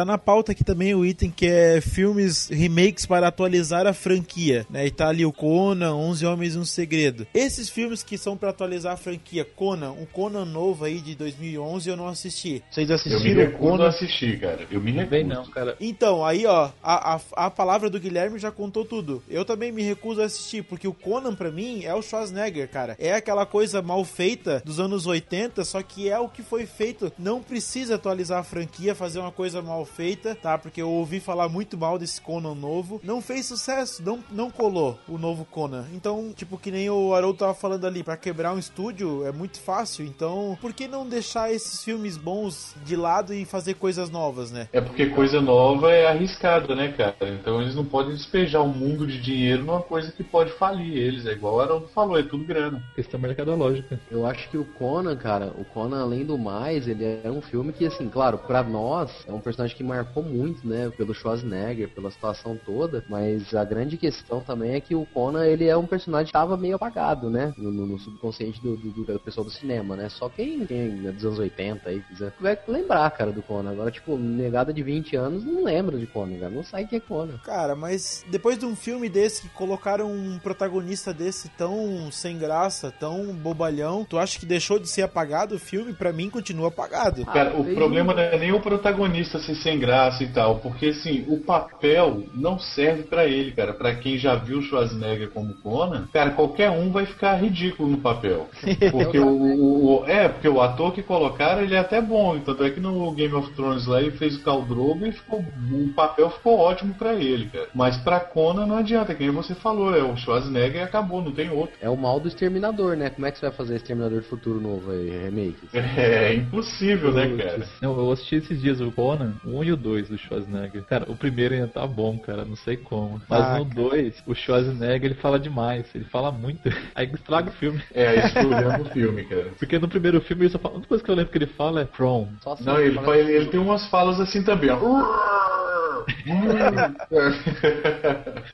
Tá na pauta aqui também o item que é filmes remakes para atualizar a franquia, né? E tá ali o Conan, 11 Homens e um Segredo. Esses filmes que são para atualizar a franquia, Conan, um Conan novo aí de 2011 eu não assisti. Vocês Eu me assistiram o recuso a assistir, cara. Eu me recuso. Bem não, cara. Então, aí ó, a, a, a palavra do Guilherme já contou tudo. Eu também me recuso a assistir, porque o Conan pra mim é o Schwarzenegger, cara. É aquela coisa mal feita dos anos 80, só que é o que foi feito. Não precisa atualizar a franquia, fazer uma coisa mal feita, tá? Porque eu ouvi falar muito mal desse Conan novo. Não fez sucesso, não, não colou o novo Conan. Então, tipo, que nem o Haroldo tava falando ali, pra quebrar um estúdio é muito fácil. Então, por que não deixar esses filmes bons de lado e fazer coisas novas, né? É porque coisa nova é arriscada, né, cara? Então eles não podem despejar um mundo de dinheiro numa coisa que pode falir eles. É igual o Haroldo falou, é tudo grana. Questão mercadológica. Eu acho que o Conan, cara, o Conan, além do mais, ele é um filme que, assim, claro, pra nós, é um personagem personagem que marcou muito, né? Pelo Schwarzenegger, pela situação toda. Mas a grande questão também é que o Conan, ele é um personagem que tava meio apagado, né? No, no- subconsciente do, do, do pessoal do cinema, né? Só quem, quem é dos anos 80 aí quiser vai lembrar, cara, do Conan. Agora, tipo, negada de 20 anos não lembra de Conan, cara. Não sabe o que é Conan. Cara, mas depois de um filme desse que colocaram um protagonista desse tão sem graça, tão bobalhão, tu acha que deixou de ser apagado o filme? Pra mim continua apagado. Cara, o veio- problema não é nem o protagonista ser sem graça e tal, porque assim, o papel não serve pra ele, cara. Pra quem já viu o Schwarzenegger como Conan, cara, qualquer um vai ficar ridículo no papel. Porque o, o- o- é, porque o ator que colocaram, ele é até bom, tanto é que no Game of Thrones lá ele fez o Khal Drogo e ficou, o papel ficou ótimo pra ele, cara. Mas pra Conan não adianta, que nem você falou, é o Schwarzenegger e acabou, não tem outro. É o mal do Exterminador, né? Como é que você vai fazer Exterminador do Futuro novo aí, remake? É impossível, né, cara? Não, eu assisti esses dias o Conan, 1 e o 2 do Schwarzenegger. Cara, o primeiro ainda tá bom, cara, não sei como. Mas Ah, no 2, o Schwarzenegger ele fala demais, ele fala muito. Aí estraga o filme. É, foi olhando o filme, cara. Porque no primeiro filme ele só fala. A única coisa que eu lembro que ele fala é from. Só assim, Não, ele, fala- fa- ele, ele tem umas falas assim também, ó.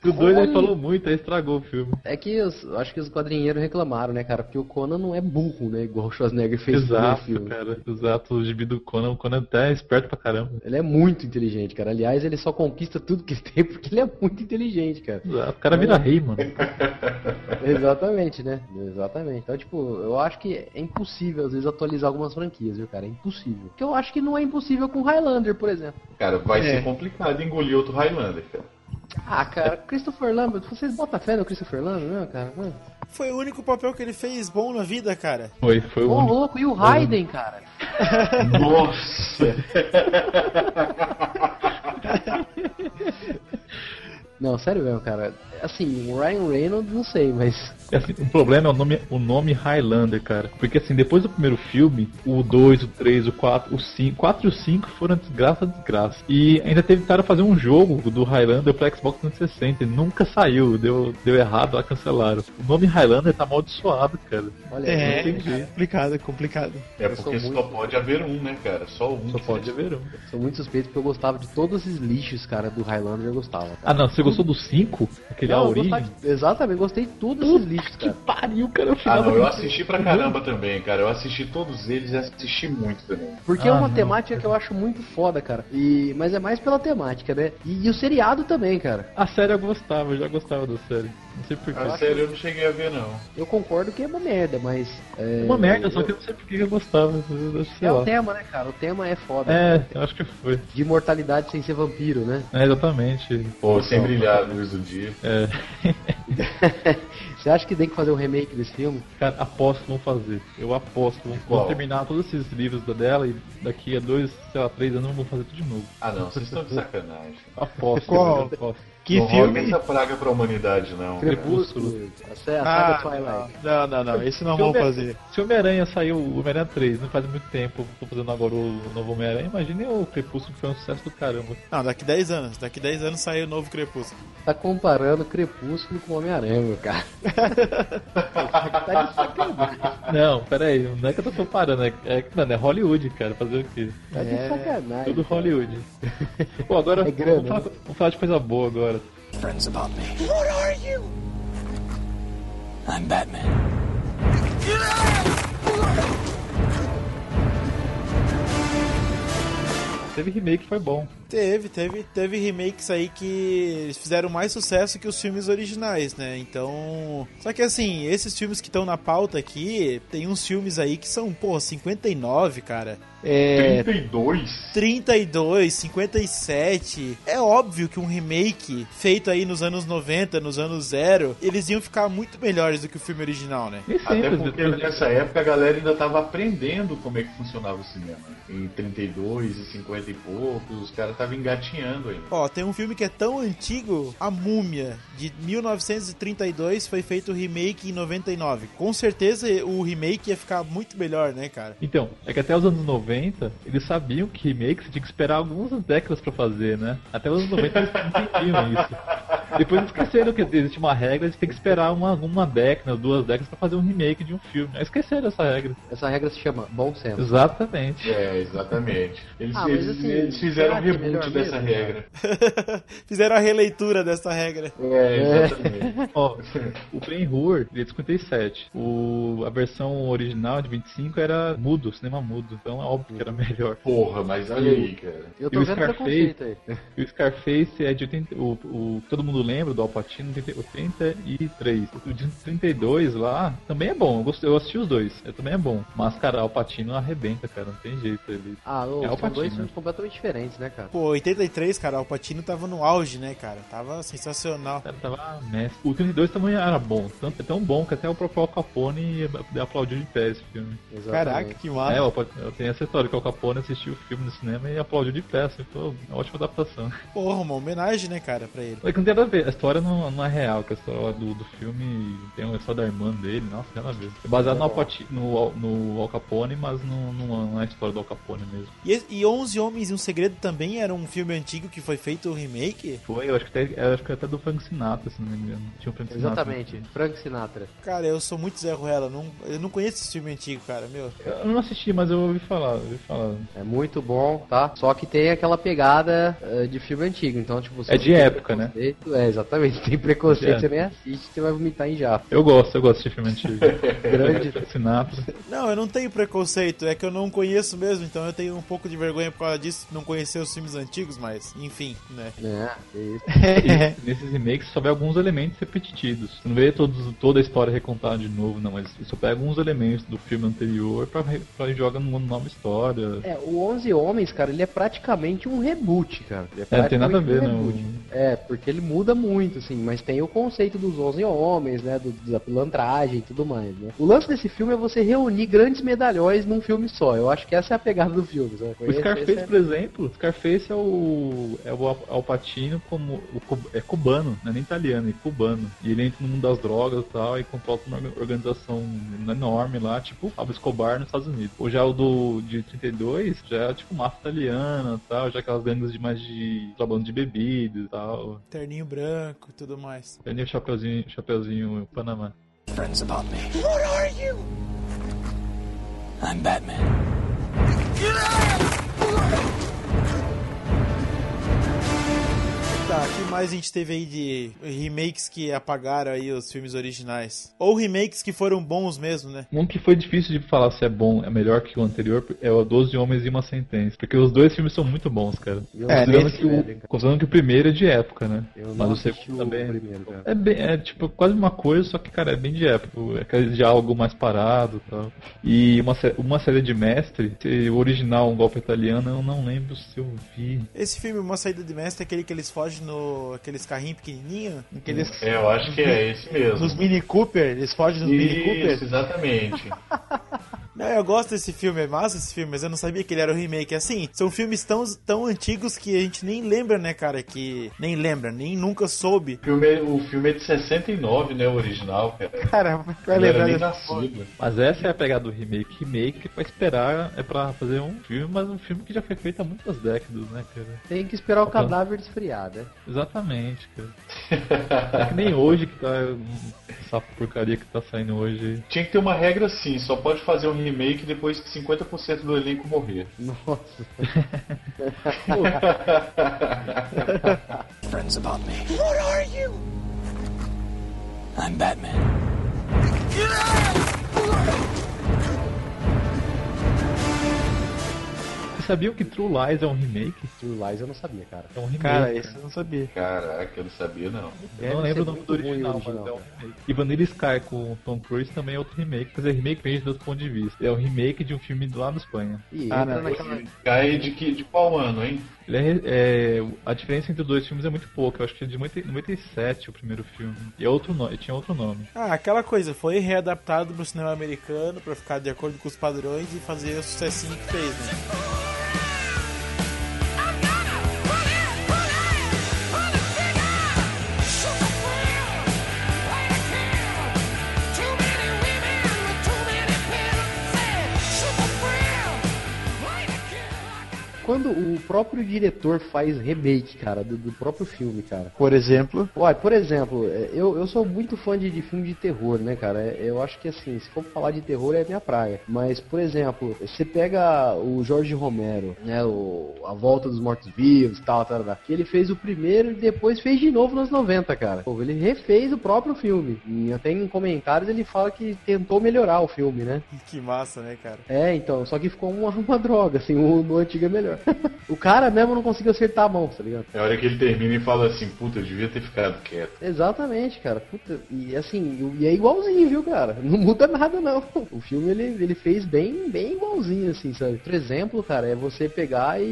O 2 ele falou muito, aí estragou o filme. É que os- eu acho que os quadrinheiros reclamaram, né, cara? Porque o Conan não é burro, né? Igual o Schwarzenegger fez no Exato, filme. cara. Exato, o gibi do Conan, o Conan até é esperto pra caramba. Ele é muito inteligente, cara. Aliás, ele só conquista tudo que ele tem porque ele é muito inteligente, cara. Exato, o cara vira rei, mano. Exatamente, né? Exatamente. Então, tipo, eu acho que é impossível, às vezes, atualizar algumas franquias, viu, cara? É impossível. Porque eu acho que não é impossível com Highlander, por exemplo. Cara, vai É. ser complicado engolir outro Highlander, cara. Ah, cara, Christopher Lambert, vocês botam fé no Christopher Lambert, não, cara? Mano. Foi o único papel que ele fez bom na vida, cara. Foi, foi o Ô, único. louco, e o Raiden, cara? Nossa! Não, sério mesmo, cara. Assim, o Ryan Reynolds, não sei, mas. Assim, o problema é o nome, o nome Highlander, cara. Porque assim, depois do primeiro filme, o 2, o 3, o 4, o 5, 4 e o 5 foram desgraça, desgraça. E ainda tentaram fazer um jogo do Highlander pra Xbox 360 e nunca saiu, deu, deu errado, lá cancelaram. O nome Highlander tá amaldiçoado, cara. Olha, É, entendi. complicado, é complicado. É porque só muito- pode haver um, né, cara? Só um. Só pode haver um. sou muito suspeito porque eu gostava de todos esses lixos, cara, do Highlander eu gostava. Cara. Ah não, você gostou do 5? Aquele Não, A eu Origem? gostava Exatamente, gostei de todos esses lixos, Que cara. pariu, cara. O Ah, não, eu assisti pra caramba também, cara. Eu assisti todos eles e assisti muito também. Porque é Ah, uma não. temática que eu acho muito foda, cara. E... Mas é mais pela temática, né? E, e o seriado também, cara. A série eu gostava, eu já gostava da série. Não sei porquê. Ah, sério, eu não cheguei a ver, não. Eu concordo que é uma merda, mas. É Uma merda, só que eu não sei por que eu gostava. eu- É lá. o tema, né, cara? O tema é foda. É, eu acho que foi. De imortalidade sem ser vampiro, né? É, exatamente. Pô, sem brilhar a luz do dia. É. Você acha que tem que fazer um remake desse filme? Cara, aposto que vão fazer. Eu aposto. Vão, Qual? vão terminar todos esses livros da dela e daqui a dois, sei lá, três anos vão fazer tudo de novo. Ah, não, vocês estão de sacanagem. Aposto. Qual? eu aposto. Que não filme? essa praga pra humanidade, não. Crepúsculo. A sa- a Ah, saga Twilight. não, não, não, esse não vão Homem- fazer. Se o Homem-Aranha saiu, o Homem-Aranha 3, não faz muito tempo, tô fazendo agora o novo Homem-Aranha, imagine o Crepúsculo que foi um sucesso do caramba. Não, daqui 10 anos. Daqui 10 anos sai o novo Crepúsculo. Tá comparando Crepúsculo com Homem-Aranha, meu cara. tá de sacanagem. Não, pera aí, não é que eu tô comparando, é, é, mano, é Hollywood, cara, fazer o quê? Tá de É, sacanagem. Tudo. Hollywood. Pô, agora É grana, vamos, falar, vamos falar de coisa boa agora. Friends about me. What are you? I'm Batman. Teve remake, foi bom. Teve, teve, teve remakes aí que fizeram mais sucesso que os filmes originais, né? Então. Só que assim, esses filmes que estão na pauta aqui, tem uns filmes aí que são, pô, 59, cara. É. 32? 32, 57. É óbvio que um remake feito aí nos anos 90, nos anos zero, eles iam ficar muito melhores do que o filme original, né? Até porque vezes- nessa época a galera ainda tava aprendendo como é que funcionava o cinema. Em 32 e 50 e poucos, os caras estavam engatinhando ainda. Ó, tem um filme que é tão antigo, A Múmia, de 1932, foi feito o remake em 99. Com certeza o remake ia ficar muito melhor, né, cara? Então, é que até os anos 90, eles sabiam que remake você tinha que esperar algumas décadas pra fazer, né? Até os anos 90 eles entendiam isso. Depois esqueceram que existe uma regra, eles têm que esperar uma, uma década, duas décadas pra fazer um remake de um filme. Aí Esqueceram essa regra. Essa regra se chama bom senso. Exatamente. É, exatamente. Eles, Ah, eles, assim, eles fizeram um é reboot dessa mesmo, regra. Fizeram a releitura dessa regra. É, exatamente. Ó, o Ben-Hur, ele é de 57. O, a versão original de 25 era mudo, cinema mudo. Então é óbvio que era melhor. Porra, mas olha aí, cara. Eu E tô o vendo Scarface? aí. E o Scarface é de 80, o, o todo mundo lembra do Al Pacino, 80 83. O de 32 lá também é bom. Eu, gostei, eu assisti os dois. É, também é bom. Mas, cara, Al Pacino arrebenta, cara. Não tem jeito ele. Ah, ô, É o são dois filmes completamente diferentes, né, cara? Pô, 83, cara, o Patino tava no auge, né, cara? Tava sensacional. O cara tava mestre. O 32 também era bom. Tanto, é tão bom que até o próprio Al Capone aplaudiu de pé esse filme. Exatamente. Caraca, que massa. É, eu tenho essa história que o Al Capone assistiu o filme no cinema e aplaudiu de pé. Assim, foi uma ótima adaptação. Porra, uma homenagem, né, cara, pra ele. É que não tem nada ver, a história não, não é real, que a história do, do filme tem uma história da irmã dele, nossa, nada a ver. É baseado no, Al Pati- no, no Al Capone, mas não, não, não é a história do Al Capone mesmo. E, e 11 Homens e um Segredo também era um filme antigo que foi feito o remake? Foi, eu acho que até, eu acho que até do Frank Sinatra, se não me engano. Tinha o Frank Sinatra. Exatamente. Frank Sinatra. Cara, eu sou muito Zé Ruela, não, eu não conheço esse filme antigo, cara, meu. Eu não assisti, mas eu ouvi falar, eu ouvi falar. É muito bom, tá? Só que tem aquela pegada eh, de filme antigo. Então, tipo, É de época, né? preconceito- É, exatamente. Tem preconceito, De você nem assiste, você vai vomitar em jato. Eu gosto, eu gosto de filme antigo. Grande. Sinatra. Não, eu não tenho preconceito, é que eu não conheço mesmo, então eu tenho um pouco de vergonha por causa disso, não conhecer os filmes antigos, mas enfim, né. É, é isso. E nesses remakes só vê alguns elementos repetitivos. Você não vê todos, toda a história recontada de novo, não, mas só pega alguns elementos do filme anterior pra, pra jogar numa nova história. É, o 11 Homens, cara, ele é praticamente um reboot, cara. Ele É, não tem nada a ver, um não. reboot. É, porque ele muda muito, assim, mas tem o conceito dos 11 homens, né, do, da pilantragem e tudo mais, né. O lance desse filme é você reunir grandes medalhões num filme só. Eu acho que essa é a pegada do filme, sabe? O Esse- Scarface, é- por exemplo, o Scarface é o é o Al- Alpatino como o é cubano, não é nem italiano, é cubano. E ele entra no mundo das drogas e tal e controla uma orga- organização enorme lá, tipo Pablo Escobar nos Estados Unidos. Ou já o do de 32, já é tipo máfia italiana, e tal, já aquelas gangues de mais de trabalhando de bebida e tal. Terninho branco e tudo mais. Tem o chapeuzinho, chapeuzinho Panamá. Friends about me. What are you? I'm Batman. Tá, o que mais a gente teve aí de remakes que apagaram aí os filmes originais? Ou remakes que foram bons mesmo, né? Um que foi difícil de falar se é bom, é melhor que o anterior, é o 12 Homens e uma Sentença. Porque os dois filmes são muito bons, cara. Eu É, Considerando que, o, cara. considerando que o primeiro é de época, né? Eu Mas não o segundo o também. primeiro, cara. É, bem, é tipo quase uma coisa, só que, cara, é bem de época. É aquele diálogo mais parado e tal. E uma, uma série de mestre, o original, um golpe italiano, eu não lembro se eu vi. Esse filme, Uma Saída de Mestre, é aquele que eles fogem no... aqueles carrinhos pequenininhos? Aqueles... É, eu acho que é esse mesmo. Nos Mini Cooper, eles fogem nos Mini Cooper. Exatamente. Não, eu gosto desse filme, é massa esse filme, mas eu não sabia que ele era o remake. Assim, são filmes tão, tão antigos que a gente nem lembra, né, cara? Que nem lembra, nem nunca soube. O filme, o filme é de 69, né, o original, cara. Cara, vai lembrar. Mas essa é a pegada do remake. Remake é pra esperar, é pra fazer um filme, mas um filme que já foi feito há muitas décadas, né, cara? Tem que esperar o cadáver esfriar, né? Exatamente, cara. É que nem hoje que tá. Essa porcaria que tá saindo hoje. Tinha que ter uma regra assim, só pode fazer um remake depois que 50% do elenco morrer. Nossa. Friends about me. What are you? I'm Batman. Sabiam que True Lies é um remake? True Lies eu não sabia, cara. É um remake. Cara, esse eu não sabia. Caraca, eu não sabia não. Eu não lembro o nome do o original, original, mas é um remake. E Vanilla Sky com o Tom Cruise também é outro remake. Quer dizer, remake depende do outro ponto de vista. É um remake de um filme lá na Espanha. E Ah, não, naquela... Cai de, que, de qual ano, hein? Ele é, é- a diferença entre os dois filmes é muito pouca. Eu acho que é de 90 97 o primeiro filme. E é outro nome, tinha outro nome. Ah, aquela coisa, foi readaptado pro cinema americano pra ficar de acordo com os padrões e fazer o sucessinho que fez, né? Quando o próprio diretor faz remake, cara, do, do próprio filme, cara. Por exemplo, Olha, por exemplo, é, eu, eu sou muito fã de, de filme de terror, né, cara? É, Eu acho que assim, se for falar de terror é minha praia. Mas, por exemplo, você pega o Jorge Romero, né? O, a Volta dos Mortos-Vivos e tal, tal, tal, que ele fez o primeiro e depois fez de novo nos 90, cara. Pô, ele refez o próprio filme. E até em comentários ele fala que tentou melhorar o filme, né? que massa, né, cara? É, então, só que ficou uma, uma droga, assim, o no antigo é melhor. O cara mesmo não conseguiu acertar a mão, tá ligado? É a hora que ele termina e fala assim, puta, eu devia ter ficado quieto. Exatamente, cara. Puta, e assim, e é igualzinho, viu, cara? Não muda nada, não. O filme ele, ele fez bem, bem igualzinho, assim, sabe? Por exemplo, cara, é você pegar e,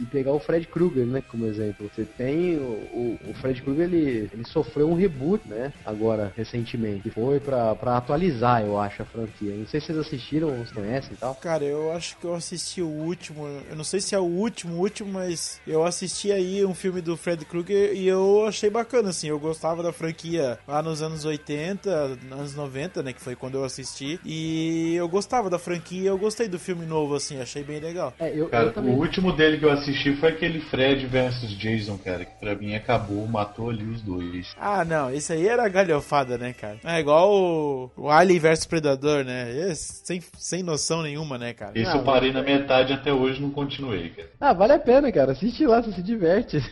e pegar o Fred Krueger, né, como exemplo. Você tem o, o, o Fred Krueger, ele, ele sofreu um reboot, né, agora, recentemente. Que foi pra, pra atualizar, eu acho, a franquia. Não sei se vocês assistiram ou se conhecem e tal. Cara, eu acho que eu assisti o último. Eu não sei se é o último, último, mas eu assisti aí um filme do Fred Krueger e eu achei bacana, assim. Eu gostava da franquia lá nos anos 80, anos 90, né? Que foi quando eu assisti. E eu gostava da franquia, eu gostei do filme novo, assim, achei bem legal. É, eu, Cara, eu também. o último dele que eu assisti foi aquele Fred versus Jason, cara, que pra mim acabou, matou ali os dois. Ah, não, esse aí era galhofada, né, cara? É igual o, o Alien vs Predador, né? Esse, sem, sem noção nenhuma, né, cara? Esse Ah, eu parei na metade até hoje não continuei, cara. Ah, vale a pena, cara. Assiste lá, você se diverte.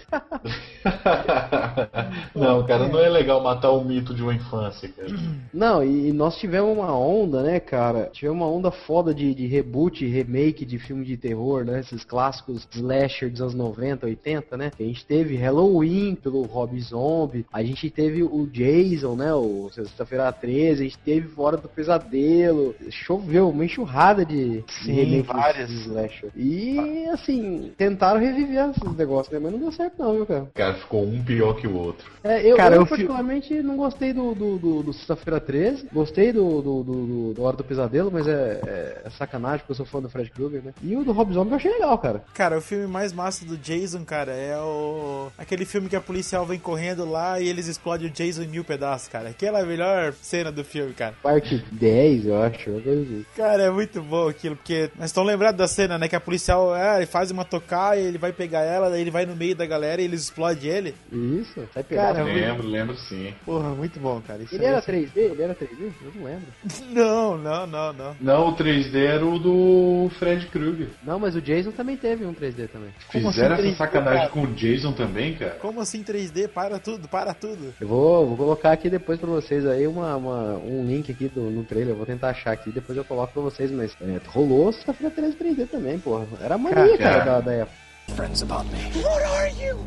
não, cara, não é legal matar o mito de uma infância, cara. Não, e e nós tivemos uma onda, né, cara? Tivemos uma onda foda de, de reboot, remake de filme de terror, né? Esses clássicos slasher dos anos 90, 80, né? A gente teve Halloween pelo Rob Zombie, a gente teve o Jason, né? O Sexta-feira 13, a gente teve Fora do Pesadelo. Choveu, uma enxurrada de, de Sim, remake várias. de slasher. E, assim, tentaram reviver esses negócios, né? Mas não deu certo não, viu, cara? Cara, ficou um pior que o outro. É, eu, Cara, eu eu particularmente não gostei do, do, do, do Sexta-feira 13, gostei do, do, do, do- do Hora do Pesadelo, mas é, é- é sacanagem porque eu sou fã do Fred Krueger, né? E o do Rob Zombie eu achei legal, cara. Cara, o filme mais massa do Jason, cara, é o. aquele filme que a policial vem correndo lá e eles explodem o Jason em mil pedaços, cara. Aquela é a melhor cena do filme, cara. Parte 10, eu acho, assim. Cara, é muito bom aquilo, porque. Mas estão lembrados da cena, né? Que a policial é, ele faz uma tocar e ele vai pegar ela, daí ele vai no meio da galera e eles explodem ele. Isso, sai pegar. Cara, Lembro, lembro sim. Porra, muito bom, cara. Isso Ele é- era 3D? Ele era 3D? Eu não lembro. Não, não, não, não. Não, o 3D era o do Fred Krueger. Não, mas o Jason também teve um 3D também. Como Fizeram assim, essa 3D, sacanagem cara? com o Jason também, cara? Como assim 3D? Para tudo, para tudo. Eu vou, vou colocar aqui depois pra vocês aí uma, uma- um link aqui do, no trailer, eu vou tentar achar aqui, depois eu coloco pra vocês, mas é, rolou sexta-feira 13 3D também, porra. Era a mania, cara, da, da época. Friends about me. What are you?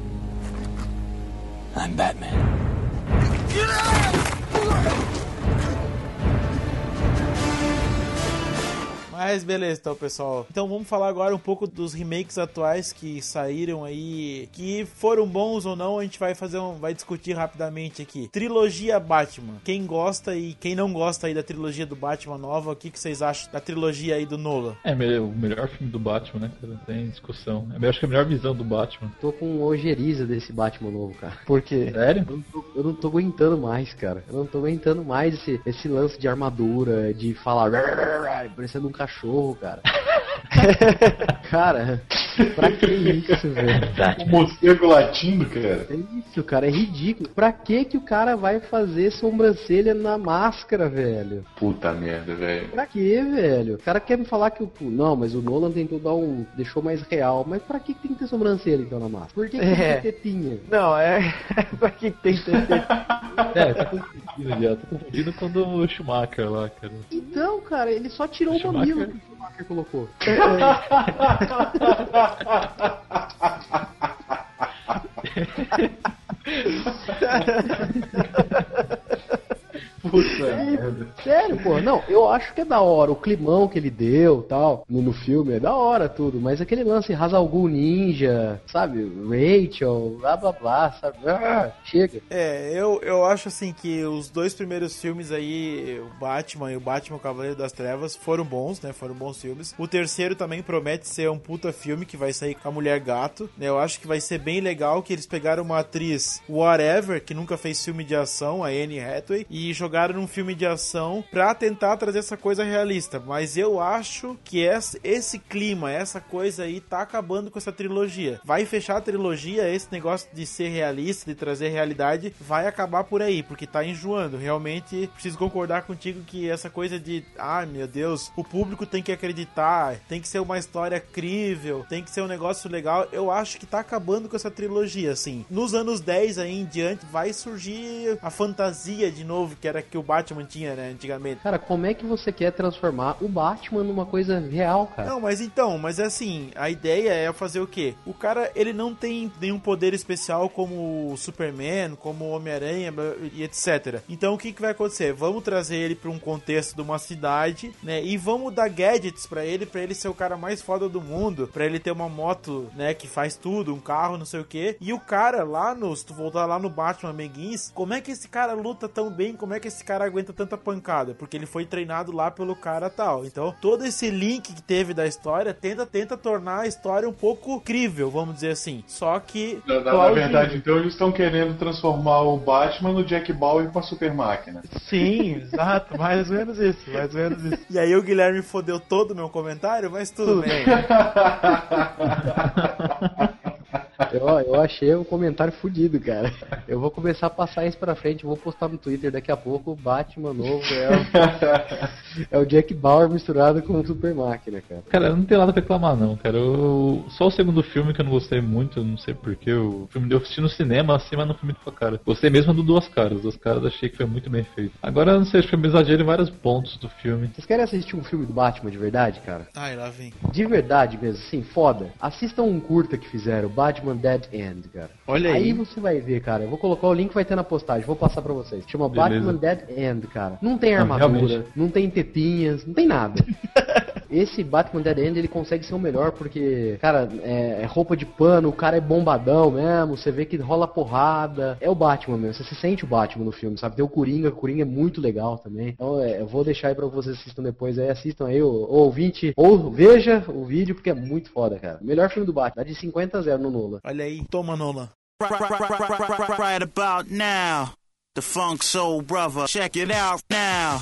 I'm Batman. Mas beleza, então, pessoal. Então vamos falar agora um pouco dos remakes atuais que saíram aí, que foram bons ou não, a gente vai fazer um, vai discutir rapidamente aqui. Trilogia Batman. Quem gosta e quem não gosta aí da trilogia do Batman nova, o que, que vocês acham da trilogia aí do Nolan? É o melhor filme do Batman, né? cara? Não tem discussão. É, eu acho que é a melhor visão do Batman. Tô com ojeriza desse Batman novo, cara. Por quê? Sério? Eu não, tô, eu não tô aguentando mais, cara. Eu não tô aguentando mais esse, esse lance de armadura, de falar parecendo um cachorro, cara. cara, pra que isso, velho? O morcego latindo, cara. É isso, cara, é ridículo. Pra que que o cara vai fazer sobrancelha na máscara, velho? Puta merda, velho. Pra que, velho? O cara quer me falar que o. Não, mas o Nolan tentou dar um. deixou mais real. Mas pra que, que tem que ter sobrancelha então na máscara? Por que, que É. tem que ter tetinha? Não, é. pra que que tem que ter? É, tá confundindo já. Tô confundindo com o Schumacher lá, cara. Então, cara, ele só tirou o Schumacher? mamilo o Schumacher colocou. Puta merda. Sério, pô, não, eu acho que é da hora, o climão que ele deu tal, no, no filme, é da hora tudo, mas aquele lance Hazalgu Ninja, sabe, Rachel, blá blá blá, sabe, ah, chega. É, eu, eu acho assim que os dois primeiros filmes aí, o Batman e o Batman o Cavaleiro das Trevas, foram bons, né? Foram bons filmes. O terceiro também promete ser um puta filme que vai sair com a Mulher Gato, né? Eu acho que vai ser bem legal que eles pegaram uma atriz whatever, que nunca fez filme de ação, a Anne Hathaway, e jogaram basearam num filme de ação pra tentar trazer essa coisa realista. Mas eu acho que esse, esse clima, essa coisa aí, tá acabando com essa trilogia. Vai fechar a trilogia, esse negócio de ser realista, de trazer realidade, vai acabar por aí, porque tá enjoando. Realmente, preciso concordar contigo que essa coisa de, ah, meu Deus, o público tem que acreditar, tem que ser uma história crível, tem que ser um negócio legal. Eu acho que tá acabando com essa trilogia, assim. Nos anos 10 aí em diante, vai surgir a fantasia de novo, que era que o Batman tinha, né, antigamente. Cara, como é que você quer transformar o Batman numa coisa real, cara? Não, mas então, mas é assim, a ideia é fazer o quê? O cara, ele não tem nenhum poder especial como o Superman, como o Homem-Aranha e etc. Então o que, que vai acontecer? Vamos trazer ele para um contexto de uma cidade, né? E vamos dar gadgets para ele, para ele ser o cara mais foda do mundo, para ele ter uma moto, né, que faz tudo, um carro, não sei o quê. E o cara lá no, se tu voltar lá no Batman Amiguins, como é que esse cara luta tão bem? Como é que esse cara aguenta tanta pancada? Porque ele foi treinado lá pelo cara tal. Então, todo esse link que teve da história tenta tenta tornar a história um pouco crível, vamos dizer assim. Só que Na, na- na verdade, então eles estão querendo transformar o Batman no Jack Bauer com a super máquina. Sim, exato, mais ou menos isso, mais ou menos isso. E aí o Guilherme fodeu todo o meu comentário, mas tudo, bem. Eu, eu achei o comentário fudido, cara. Eu vou começar a passar isso pra frente, vou postar no Twitter daqui a pouco. O Batman novo é o, é o Jack Bauer misturado com o Super Máquina, cara. Cara, eu não tenho nada pra reclamar não, cara. Eu... Só o segundo filme que eu não gostei muito, não sei porquê. O filme deu assisti no cinema, assim, mas não foi muito pra cara. Gostei mesmo do Duas Caras. Duas Caras achei que foi muito bem feito. Agora, eu não sei, acho que foi um exagero em vários pontos do filme. Vocês querem assistir um filme do Batman de verdade, cara? Ai, lá vem. De verdade mesmo, sim, foda. Assistam um curta que fizeram, Batman Dead End, cara. Olha aí. Aí você vai ver, cara. Eu vou colocar o link, vai ter na postagem. Vou passar pra vocês. Chama Beleza. Batman Dead End, cara. Não tem armadura, realmente. não tem tetinhas, não tem nada. Esse Batman Dead End ele consegue ser o melhor porque, cara, é, é roupa de pano, o cara é bombadão mesmo, você vê que rola porrada. É o Batman mesmo, você se sente o Batman no filme, sabe? Tem o Coringa, o Coringa é muito legal também. Então é, eu vou deixar aí pra vocês assistam depois aí, assistam aí, o, o ouvinte, ou veja o vídeo porque é muito foda, cara. Melhor filme do Batman, dá de 50 a 0 no Nola. Olha aí, toma Nolan. Right about now, the Funk Soul Brother. Check it out now,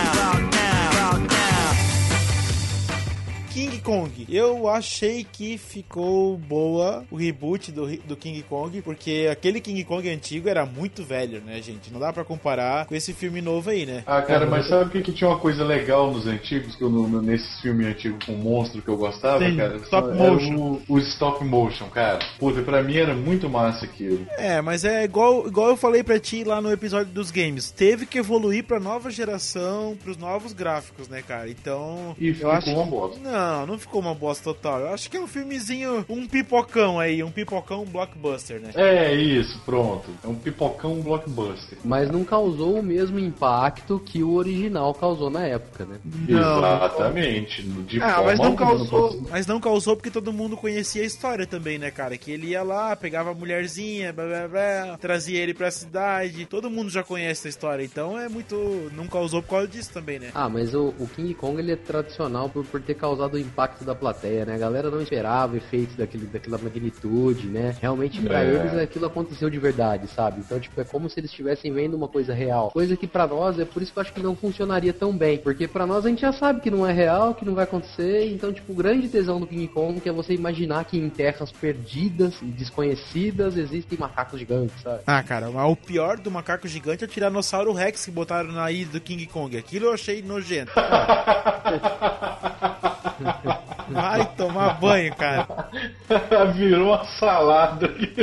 King Kong. Eu achei que ficou boa o reboot do, do King Kong, porque aquele King Kong antigo era muito velho, né, gente? Não dá pra comparar com esse filme novo aí, né? Ah, cara, mas sabe o que, que tinha uma coisa legal nos antigos, que eu, no, nesses filmes antigos com monstro que eu gostava, Sim, cara? stop Era motion. o- Os stop motion, cara. Puta, pra mim era muito massa aquilo. É, mas é igual, igual eu falei pra ti lá no episódio dos games. Teve que evoluir pra nova geração, pros novos gráficos, né, cara? Então. E eu ficou acho uma bosta. Não, não ficou uma bosta total. Eu acho que é um filmezinho, um pipocão aí, um pipocão blockbuster, né? É isso, pronto. É um pipocão blockbuster. Mas não causou o mesmo impacto que o original causou na época, né? Exatamente. De Ah, forma mas não causou. Mas não causou porque todo mundo conhecia a história também, né, cara? Que ele ia lá, pegava a mulherzinha, blá, blá, blá, trazia ele pra cidade. Todo mundo já conhece a história, então é muito. Não causou por causa disso também, né? Ah, mas o, o King Kong ele é tradicional por, por ter causado o impacto da plateia, né? A galera não esperava efeitos daquele, daquela magnitude, né? Realmente pra É. eles aquilo aconteceu de verdade, sabe? Então, tipo, é como se eles estivessem vendo uma coisa real. Coisa que pra nós é por isso que eu acho que não funcionaria tão bem. Porque pra nós a gente já sabe que não é real, que não vai acontecer. Então, tipo, o grande tesão do King Kong que é você imaginar que em terras perdidas e desconhecidas existem macacos gigantes, sabe? Ah, cara, o pior do macaco gigante é o Tiranossauro Rex que botaram na ilha do King Kong. Aquilo eu achei nojento. Vai tomar banho, cara. Virou uma salada aqui.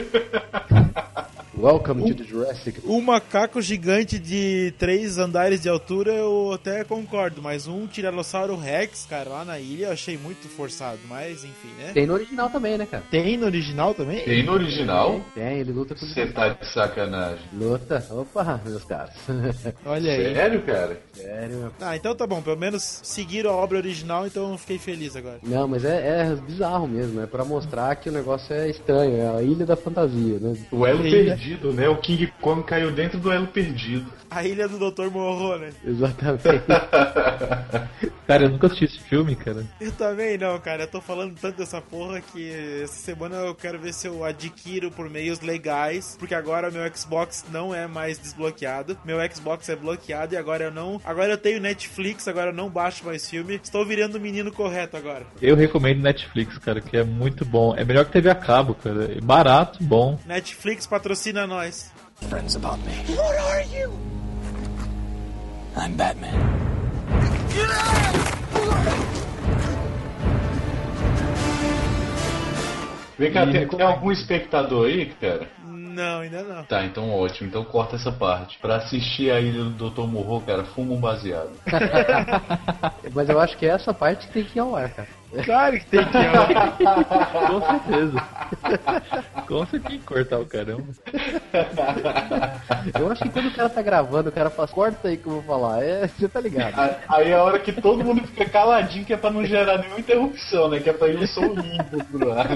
Welcome to the Jurassic O macaco gigante de três andares de altura eu até concordo, mas um Tiranossauro Rex, cara, lá na ilha eu achei muito forçado, mas enfim, né? Tem no original também, né, cara? Tem no original também? Tem no original? Tem, ele luta com Você tá de sacanagem. Luta. Opa, meus caras. Olha aí. Sério, cara? Sério. Ah, então tá bom, pelo menos seguiram a obra original, então eu fiquei feliz agora. Não, mas é, é bizarro mesmo. É pra mostrar que o negócio é estranho. É a ilha da fantasia, né? O elo perdido perdido, né? O King Kong caiu dentro do elo perdido. A ilha do Dr. Morro, né? Exatamente. Cara, eu nunca assisti esse filme, cara. Eu também não, cara. Eu tô falando tanto dessa porra que essa semana eu quero ver se eu adquiro por meios legais, porque agora meu Xbox não é mais desbloqueado. Meu Xbox é bloqueado e agora eu não. Agora eu tenho Netflix, agora eu não baixo mais filme. Estou virando o menino correto agora. Eu recomendo Netflix, cara, que é muito bom. É melhor que TV a cabo, cara. É barato, bom. Netflix patrocina nós. Friends about me. What are you? I'm Batman. Vem cá, tem, tem algum espectador aí, cara? Não, ainda não. Tá, então ótimo. Então corta essa parte. Pra assistir a Ilha do Dr. Morro, cara, fuma um baseado. Mas eu acho que é essa parte que tem que ir ao ar, cara. Claro que tem que ir. Com certeza. Com certeza tem que cortar o caramba. Eu acho que quando o cara tá gravando, o cara fala, corta aí que eu vou falar. É, você tá ligado. Aí é a hora que todo mundo fica caladinho, que é pra não gerar nenhuma interrupção, né? Que é pra ir o som limpo pro ar.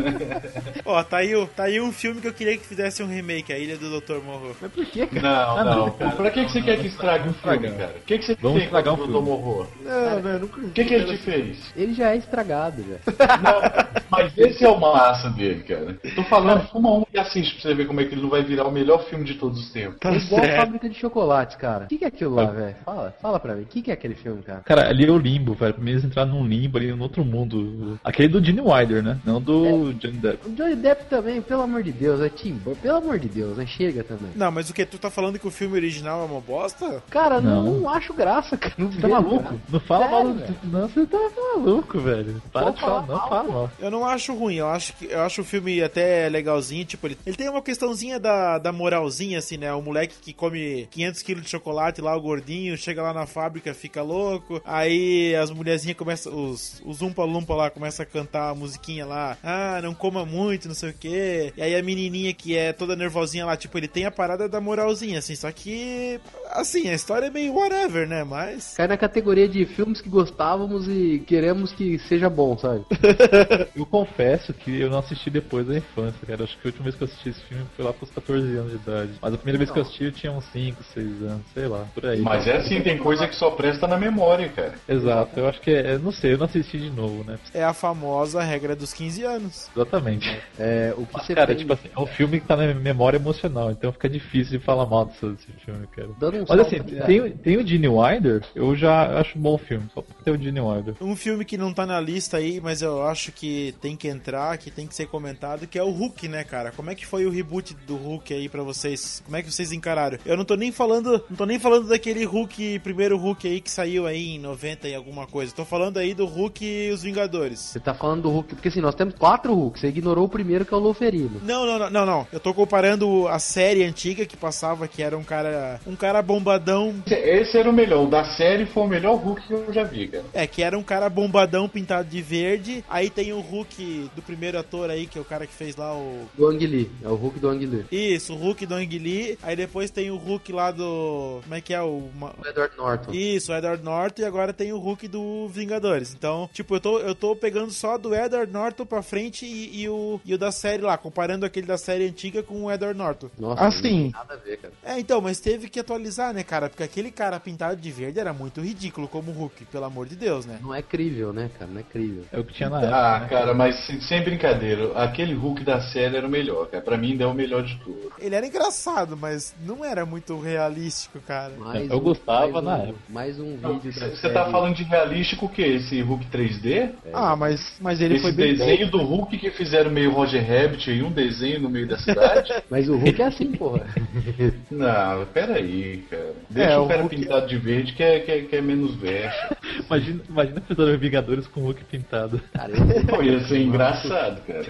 Ó, tá aí, tá aí um filme que eu queria que fizesse um remake, A Ilha do Dr. Morro. Mas por que, cara? Não, Ah, não. não, cara. Pra que, que você quer que estrague o filme, cara? O que, que você Vamos tem estragar um o Dr. Morro? Não, não, eu nunca. O que, que ele te fez? Ele já é estragado, já. Não, mas esse é o massa dele, cara. Tô falando, fuma um e assiste pra você ver como é que ele não vai virar o melhor filme de todos os tempos. É igual a fábrica de chocolates, cara. O que, que é aquilo lá, velho? Fala, fala pra mim. O que, que é aquele filme, cara? Cara, ali é o limbo, velho. Eles entraram num limbo ali, num outro mundo. Aquele do Gene Wilder, né? Não do Johnny Depp. O Johnny Depp também, pelo amor de Deus, é Tim. Pelo amor de Deus, né? Chega também. Não, mas o que? Tu tá falando que o filme original é uma bosta? Cara, não, Não. acho graça, cara. Não Você tá maluco? cara. Não fala Sério, mal. velho? Não, você tá maluco, velho. Para de falar, não fala mal. Eu não acho ruim, eu acho que eu acho o filme até legalzinho, tipo, ele, ele tem uma questãozinha da, da moralzinha, assim, né? O moleque que come 500 quilos de chocolate lá, o gordinho, chega lá na fábrica, fica louco, aí as mulherzinhas começam, os, os Umpa Lumpa lá começam a cantar a musiquinha lá, ah, não coma muito, não sei o que, e aí a menininha que é toda nervosinha lá, tipo, ele tem a parada da moralzinha, assim, só que, assim, a história é meio whatever, né? Mas... Cai na categoria de filmes que gostávamos e queremos que seja bom, sabe? Eu confesso que eu não assisti depois da infância, cara. Acho que a última vez que eu assisti esse filme foi lá pros 14 anos de idade. Mas a primeira vez que eu assisti eu tinha uns 5, 6 anos, sei lá, por aí. Mas é assim, tem coisa que só presta na memória, cara. Exato, eu acho que é. eu Não sei, eu não assisti de novo, né? É a famosa regra dos 15 anos. Exatamente. É, o que Mas, você cara, tem... tipo assim, é um filme que tá na memória emocional, então fica difícil de falar mal desse, desse filme, cara. Dando um Mas assim, cara. tem, o- tem o Gene Wilder, eu já acho um bom filme, só porque tem o Gene Wilder. Um filme que não tá na lista aí, mas eu acho que tem que entrar, que tem que ser comentado, que é o Hulk, né, cara? Como é que foi o reboot do Hulk aí pra vocês? Como é que vocês encararam? Eu não tô nem falando, não tô nem falando daquele Hulk, primeiro Hulk aí que saiu aí em 90 e alguma coisa. Tô falando aí do Hulk e os Vingadores. Você tá falando do Hulk, porque assim, nós temos quatro Hulks, você ignorou o primeiro que é o Loferino. Não, não, não, não, não. Eu tô comparando a série antiga que passava, que era um cara, um cara bombadão, Esse- Esse era o melhor. O da série foi o melhor Hulk que eu já vi, cara. É, que era um cara bombadão pintado de verde. Aí tem o Hulk do primeiro ator aí, que é o cara que fez lá o. Do Ang Lee, é o Hulk do Ang Lee. Isso, o Hulk do Ang Lee. Aí depois tem o Hulk lá do. Como é que é? O. O Edward Norton. Isso, o Edward Norton. E agora tem o Hulk do Vingadores. Então, tipo, eu tô, eu tô pegando só do Edward Norton pra frente e, e o, e o da série lá, comparando aquele da série antiga com o Edward Norton. Nossa, Assim. não tem nada a ver, cara. É, então, mas teve que atualizar, né, cara? Porque aquele cara pintado de verde era muito ridículo como Hulk, pelo amor de Deus, né? Não é crível, né, cara? Não é crível. É o que tinha na época. Ah, né? cara, mas sem, sem brincadeira, aquele Hulk da série era o melhor, cara. Pra mim ainda é o melhor de tudo. Ele era engraçado, mas não era muito realístico, cara. Mais Eu gostava mais na um, época. Mais um vídeo Você tá falando de realístico o quê? Esse Hulk 3D? Ah, mas, mas ele Esse foi bem. desenho do Hulk que fizeram meio Roger Rabbit aí, um desenho no meio da cidade? Mas o Hulk é assim, porra. Não, peraí, cara. Deixa É, o cara Hulk- pintado de verde que é, que é, que é menos verso. Imagina, imagina fizeram Vingadores com o Hulk pintado. Cara, eu Pô, ia ser engraçado, cara.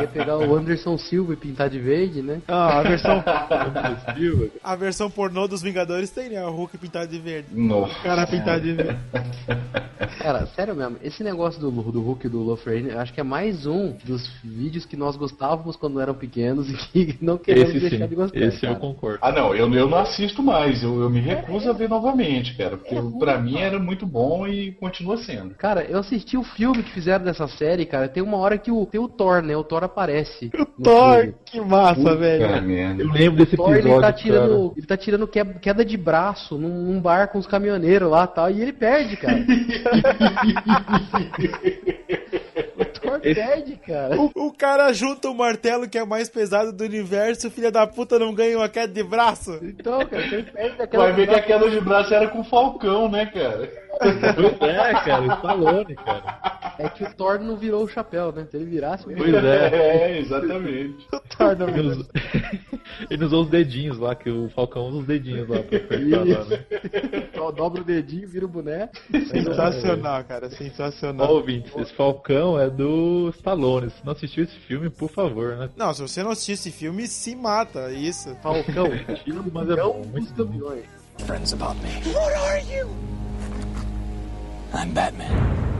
ia pegar o Anderson Silva e pintar de verde, né? Ah, a versão. A versão pornô dos Vingadores tem, né? O Hulk pintado de verde. Nossa. cara pintado de. Cara, sério mesmo, esse negócio do, do Hulk e do Loferine, eu acho que é mais um dos vídeos que nós gostávamos quando eram pequenos e que não queremos Esse deixar sim, de gostar. esse eu cara. concordo. Ah, não, eu, eu não assisto mais. Eu, eu me recuso a ver novamente, cara. Porque eu pra mim era muito bom e continua sendo. Cara, eu assisti o filme que fizeram dessa série, cara. Tem uma hora que o, tem o Thor, né? O Thor aparece. no Thor, filme. que massa, Puta velho. merda. Eu lembro desse O Thor, episódio, ele tá cara. tirando, ele tá tirando que- queda de braço num, num bar com os caminhoneiros lá e tal, e ele perde, cara. perde, cara. O, o cara junta o martelo que é mais pesado do universo, o filho da puta não ganha uma queda de braço. Então, cara, ele perde daquela Vai ver que a queda de braço era com o Falcão, né, cara? É, cara, o Stallone, cara. É que o Thor não virou o chapéu, né? Se ele virasse, o Pois é. É, exatamente. Ele usou, ele usou os dedinhos lá, que o Falcão usa os dedinhos lá pra apertar lá, né? Dobra o dedinho, vira o boneco. Sensacional, cara, Ó, sensacional. ouvintes, esse Falcão é do Stallone. Se não assistiu esse filme, por favor, né? Não, se você não assistir esse filme, se mata, isso. Falcão. Mas é bom, muito dos bom. campeões. Friends about me. What are you? I'm Batman.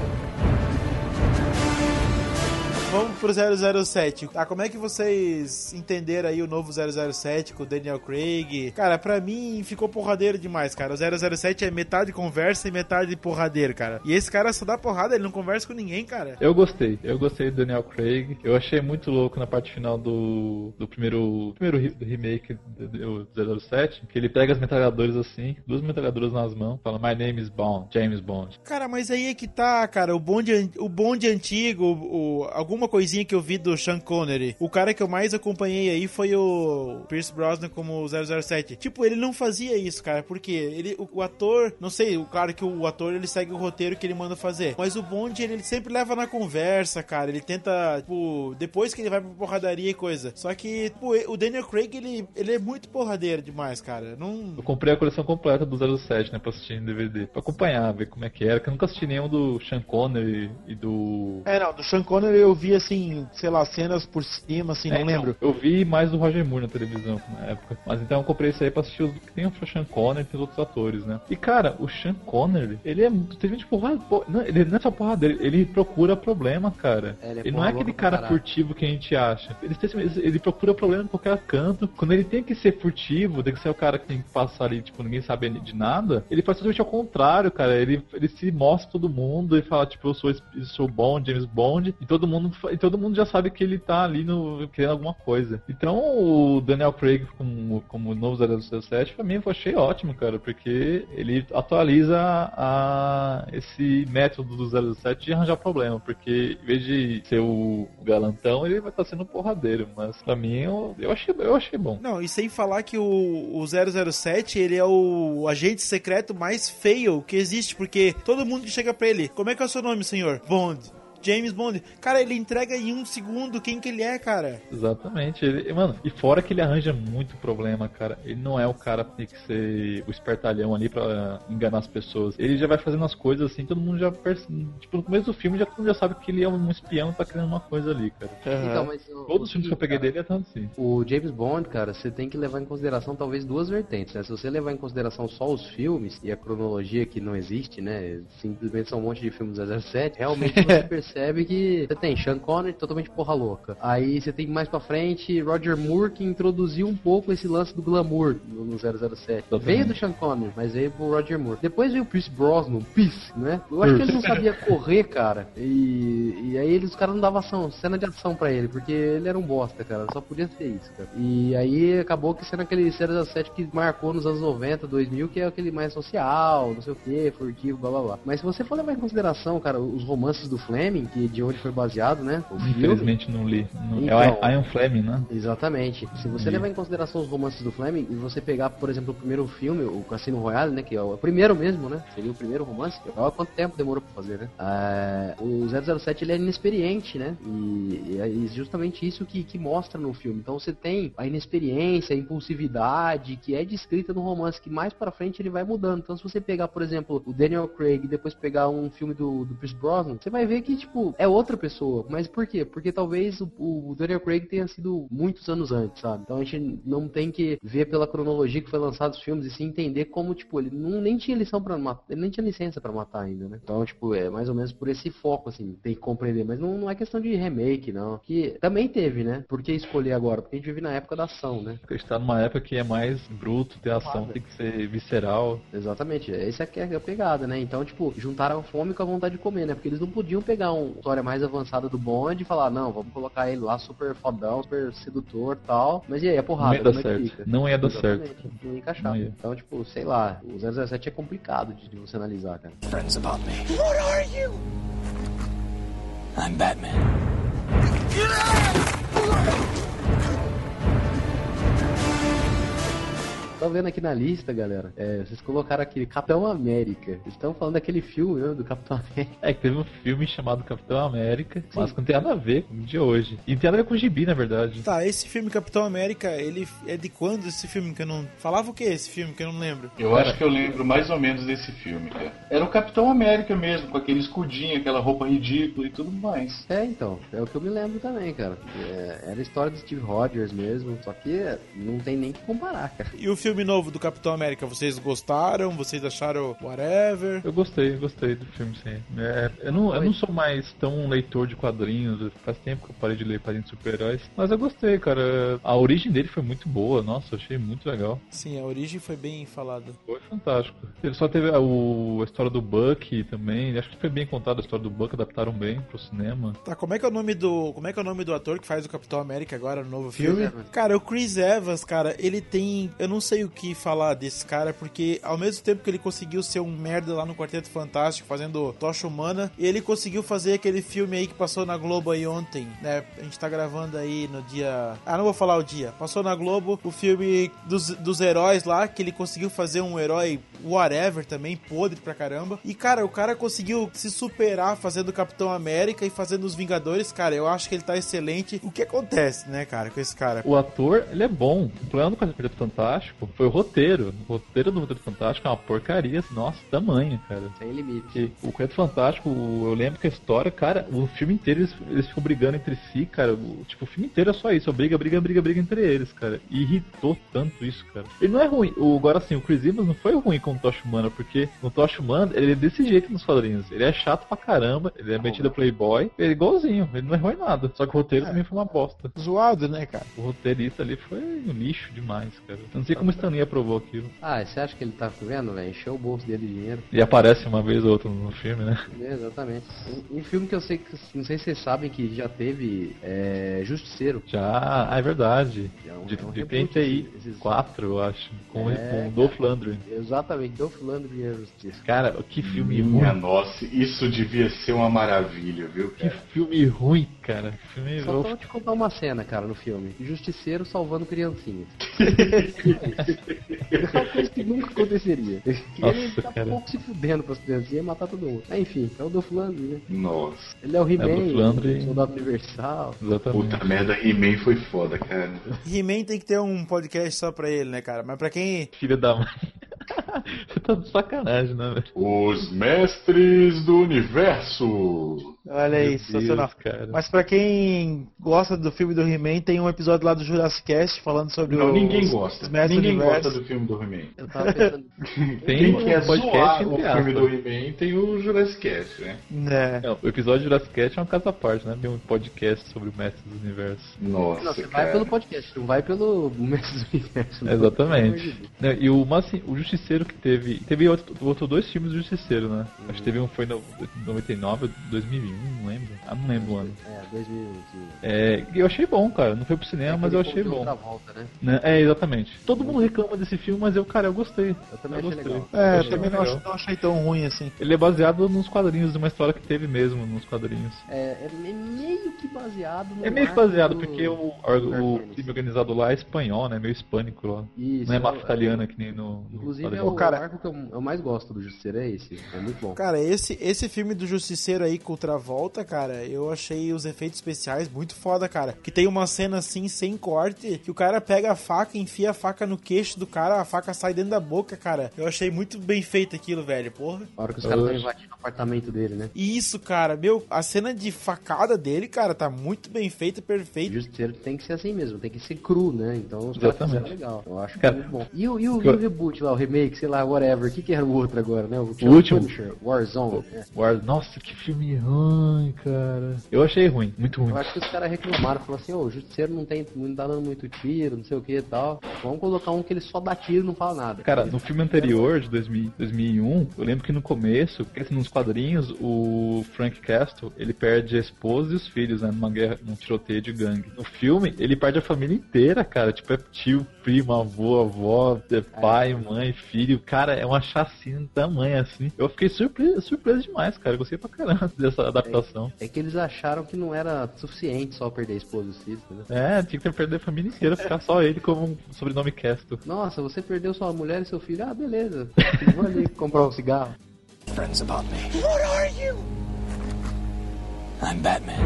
Vamos pro 007. Tá, como é que vocês entenderam aí o novo 007 com o Daniel Craig? Cara, pra mim ficou porradeiro demais, cara. O 007 é metade conversa e metade porradeiro, cara. E esse cara só dá porrada, ele não conversa com ninguém, cara. Eu gostei, eu gostei do Daniel Craig. Eu achei muito louco na parte final do, do primeiro, primeiro re- remake do, do 007, que ele pega as metralhadoras assim, duas metralhadoras nas mãos, fala My name is Bond, James Bond. Cara, mas aí é que tá, cara. O bonde, an- o bonde antigo, o, alguma coisinha que eu vi do Sean Connery. O cara que eu mais acompanhei aí foi o Pierce Brosnan como 007. Tipo, ele não fazia isso, cara. Porque ele, o, o ator, não sei, o claro que o ator ele segue o roteiro que ele manda fazer. Mas o bonde ele, ele sempre leva na conversa, cara. Ele tenta, tipo, depois que ele vai pra porradaria e coisa. Só que, tipo, o Daniel Craig ele, ele é muito porradeiro demais, cara. Não. Eu comprei a coleção completa do 07, né, pra assistir em DVD, pra acompanhar, ver como é que era, que eu nunca assisti nenhum do Sean Connery e do... É, não, do Sean Connery eu vi assim, sei lá, cenas por cima, assim, É, não lembro. então, eu vi mais do Roger Moore na televisão na época. Mas então eu comprei isso aí pra assistir os que tem o Sean Connery e tem os outros atores, né? E cara, o Sean Connery, ele é. Teve gente porrada. não, ele não é só porrada, ele, ele procura problema, cara. É, ele é ele não é aquele cara furtivo que a gente acha. Ele, tem- ele procura problema em qualquer canto. Quando ele tem que ser furtivo, tem que ser o cara que tem que passar ali, tipo, ninguém sabe de nada, ele faz totalmente ao contrário, cara. Ele, ele se mostra pra todo mundo e fala, tipo, eu sou, esse- eu sou Bond, James Bond, e todo mundo, e todo mundo já sabe que ele tá ali no, querendo alguma coisa. Então o Daniel Craig como, como novo 007, pra mim eu achei ótimo, cara, porque ele atualiza a, esse método do 07 de arranjar problema, porque em vez de ser o galantão, ele vai estar sendo um porradeiro, mas pra mim eu, eu, achei, eu achei bom. Não, e sem falar que o, o 007, ele é o agente secreto mais feio que existe, porque todo mundo que chega pra ele, como é que é o seu nome, senhor? Bond. James Bond. Cara, ele entrega em um segundo quem que ele é, cara. Exatamente. Ele, mano, e fora que ele arranja muito problema, cara. Ele não é o cara que tem que ser o espertalhão ali pra enganar as pessoas. Ele já vai fazendo as coisas assim, todo mundo já percebe. Tipo, no começo do filme já todo mundo já sabe que ele é um espião e tá querendo uma coisa ali, cara. Então, mas o- Todos os filmes que eu peguei cara, dele é tanto assim. O James Bond, cara, você tem que levar em consideração talvez duas vertentes, né? Se você levar em consideração só os filmes e a cronologia que não existe, né? Simplesmente são um monte de filmes do 007, realmente você percebe que você tem Sean Connery totalmente porra louca. Aí você tem mais pra frente Roger Moore que introduziu um pouco esse lance do glamour no, no 007. Veio do Sean Connery, mas veio pro Roger Moore. Depois veio o Pierce Brosnan, Pierce, né? Eu acho que ele não sabia correr, cara. E, e aí eles, os caras não davam ação, cena de ação pra ele, porque ele era um bosta, cara. Só podia ser isso, cara. E aí acabou que sendo aquele 007 que marcou nos anos 90, 2000, que é aquele mais social, não sei o que, furtivo, blá blá blá. Mas se você for levar em consideração, cara, os romances do Fleming, que de onde foi baseado, né? O filme, Infelizmente não li. Não- Então. é o Ian Fleming, né? Exatamente. Se você E- levar em consideração os romances do Fleming e você pegar, por exemplo, o primeiro filme, o Cassino Royale, né, que é o primeiro mesmo, né, seria o primeiro romance, olha quanto tempo demorou pra fazer, né? Ah, o 007 ele é inexperiente, né? E, e é justamente isso que, que mostra no filme. Então você tem a inexperiência, a impulsividade que é descrita no romance, que mais pra frente ele vai mudando. Então se você pegar, por exemplo, o Daniel Craig e depois pegar um filme do, do Pierce Brosnan, você vai ver que, tipo, tipo, é outra pessoa. Mas por quê? Porque talvez o, o Daniel Craig tenha sido muitos anos antes, sabe? Então a gente não tem que ver pela cronologia que foi lançado os filmes e sim entender como, tipo, ele não, nem tinha lição para matar, ele nem tinha licença para matar ainda, né? Então, tipo, é mais ou menos por esse foco, assim, tem que compreender. Mas não, não é questão de remake, não. Que também teve, né? Por que escolher agora? Porque a gente vive na época da ação, né? Porque a gente tá numa época que é mais bruto, ter ação tem que ser visceral. Exatamente, essa aqui é a pegada, né? Então, tipo, juntaram a fome com a vontade de comer, né? Porque eles não podiam pegar uma história mais avançada do bonde e falar, não, vamos colocar ele lá super fodão, super sedutor tal. Mas e aí, a porrada? Não ia dar é certo. fica? Não ia dar Exatamente, certo. Não ia encaixar. Não ia. Então, tipo, sei lá, o 017 é complicado de, de você analisar, cara. Friends about me. What are you? I'm Batman. Tô vendo aqui na lista, galera. É, vocês colocaram aqui Capitão América. Vocês estão falando daquele filme, né, do Capitão América. É que teve um filme chamado Capitão América, mas não tem nada a ver com o de hoje. E não tem nada a ver com o gibi, na verdade. Tá, esse filme Capitão América, ele é de quando esse filme que eu não. Falava o que esse filme que eu não lembro? Eu acho que eu lembro mais ou menos desse filme, cara. Era o Capitão América mesmo, com aquele escudinho, aquela roupa ridícula e tudo mais. É, então. É o que eu me lembro também, cara. É, era a história do Steve Rogers mesmo. Só que não tem nem que comparar, cara. E o filme novo do Capitão América, vocês gostaram? Vocês acharam whatever? Eu gostei, gostei do filme, sim. É, eu, não, eu não sou mais tão leitor de quadrinhos, faz tempo que eu parei de ler quadrinhos de super-heróis, mas eu gostei, cara. A origem dele foi muito boa, nossa, achei muito legal. Sim, a origem foi bem falada. Foi fantástico. Ele só teve a, o- a história do Buck também, acho que foi bem contada a história do Buck, adaptaram bem pro cinema. Tá, como é que é o nome do. Como é que é o nome do ator que faz o Capitão América agora no novo filme? Cara, o Chris Evans, cara, ele tem. Eu não sei o que falar desse cara, porque ao mesmo tempo que ele conseguiu ser um merda lá no Quarteto Fantástico, fazendo Tocha Humana, ele conseguiu fazer aquele filme aí que passou na Globo aí ontem, né? A gente tá gravando aí no dia. Ah, não vou falar o dia. Passou na Globo o filme dos, dos heróis lá, que ele conseguiu fazer um herói whatever também, podre pra caramba. E, cara, o cara conseguiu se superar fazendo Capitão América e fazendo os Vingadores, cara. Eu acho que ele tá excelente. O que acontece, né, cara, com esse cara? O ator, ele é bom. O problema do Quarteto Fantástico foi o roteiro. O roteiro do Quarteto Fantástico é uma porcaria, nossa, tamanho, cara. Sem limite. Porque o Quarteto Fantástico, eu lembro que a história, cara, o filme inteiro eles, eles ficam brigando entre si, cara. O, tipo, o filme inteiro é só isso, briga, briga, briga, briga entre eles, cara. E irritou tanto isso, cara. Ele não é ruim. O, agora assim, o Chris Evans não foi ruim com o Tocha Humana, porque no Tocha Humana ele é desse jeito nos quadrinhos. Ele é chato pra caramba, ele é metido a playboy, ele é igualzinho, ele não errou em nada. Só que o roteiro também foi uma bosta. Zoado, né, cara? O roteirista ali foi um lixo demais, cara. Eu não sei como Stanley aprovou aquilo. Ah, você acha que ele tá vendo, velho? Encheu o bolso dele de dinheiro. E aparece uma vez ou outra no filme, né? É, exatamente. Um, um filme que eu sei que. Não sei se vocês sabem que já teve. É. Justiceiro. Já, ah, é verdade. É um- De, é um de reboot, PNTI esses- 4, eu acho. Com, É, com o. Dolph Lundgren. Exatamente, Dolph Lundgren e a Justiça. Cara, que filme ruim. Minha nossa, isso devia ser uma maravilha, viu, Que cara? filme ruim, cara. Filme Só pra te contar uma cena, cara, no filme. Justiceiro salvando criancinhas. É uma coisa que nunca aconteceria. Nossa, ele tá cara. pouco se fudendo pras criancinhas e matar todo mundo. Enfim, é o Dolph Lundgren, né? Nossa. Ele é o É He-Man, o Soldado Universal. Exatamente. Puta merda, He-Man foi foda, cara. He-Man tem que ter um podcast só pra ele, né, cara? Mas pra quem. Filha da mãe. Você tá de sacanagem, né, velho? Os Mestres do Universo. Olha aí, Meu sensacional. Deus, cara. Mas pra quem gosta do filme do He-Man, tem um episódio lá do Jurassic Cast falando sobre Não, os, ninguém os gosta. Mestres Ninguém do gosta do filme do He-Man. Eu tava pensando. Tem Quem um quer podcast zoar o filme do He-Man tem o Jurassic Cast, né? É. Não, o episódio de Jurassic Cast é uma casa à parte, né? Tem um podcast sobre o Mestre do Universo. Nossa, Não, você cara. vai pelo podcast, não vai pelo Mestre do Universo. né? Exatamente. Né, E o, mas assim, o Justiceiro que teve. Teve outro, outro dois filmes do Justiceiro, né? Acho que teve um foi no 99, 2001, não lembro. Ah, não lembro o ano. É, 2000. É, eu achei bom, cara. Não foi pro cinema, mas eu achei bom. Volta, né? Né? É, exatamente. Todo mundo reclama desse filme, mas eu, cara, eu gostei. Eu também Eu achei gostei. legal. É, eu também não, não achei tão ruim assim. Ele é baseado nos quadrinhos, de uma história que teve mesmo nos quadrinhos. É, é meio que baseado no. É meio que baseado, do- porque o, o, o time organizado lá é espanhol, né? Meio hispânico lá. Isso, não é é- máfia italiana que nem no, no Inclusive é quadrinho. O, cara- o arco que eu, eu mais gosto do Justiceiro é esse. É muito bom. Cara, esse, esse filme do Justiceiro aí com o Travolta, cara, eu achei os efeitos especiais muito foda, cara. Que tem uma cena assim, sem corte, que o cara pega a faca, enfia a faca no queixo do cara, a faca sai dentro da boca, cara. Eu achei muito bem feito aquilo, velho, porra. A hora que os caras estão invadindo o apartamento dele, né? E isso, cara, meu, a cena de facada dele, cara, tá muito bem feita, O perfeito. Justiceiro tem que ser assim mesmo, tem que ser cru, né? Então os caras legal. Eu acho que é muito bom. E, o- e o, e o reboot lá, o remake, sei lá, whatever. O que, que era o outro agora, né? O, último? Punisher, Warzone. né? War- Nossa, que filme ruim, cara. Eu achei ruim, muito ruim. Eu acho que os caras reclamaram, falaram assim, ô, o Justiceiro não, tem, não tá dando muito tiro, não sei o que e tal. Vamos colocar um que ele só dá tiro e não fala nada. Cara, no filme anterior, de 2000, 2001, eu lembro que no começo, assim, nos quadrinhos, o Frank Castle, ele perde a esposa e os filhos, né, numa guerra, num tiroteio de gangue. No filme, ele perde a família inteira, cara, tipo, é tio, primo, avô, avó, é pai, mãe, filho, cara, é uma chacina tamanha, assim. Eu fiquei surpreso, surpreso demais, cara, eu gostei pra caramba dessa adaptação. É que eles acharam que não era suficiente só perder a esposa e os filhos, entendeu? É, tinha que ter perdido a família inteira, ficar só ele como um sobrenome Castle. Nossa, você perdeu sua mulher e seu filho. Ah, beleza. Vou ali comprar um cigarro. Friends about me. What are you? I'm Batman.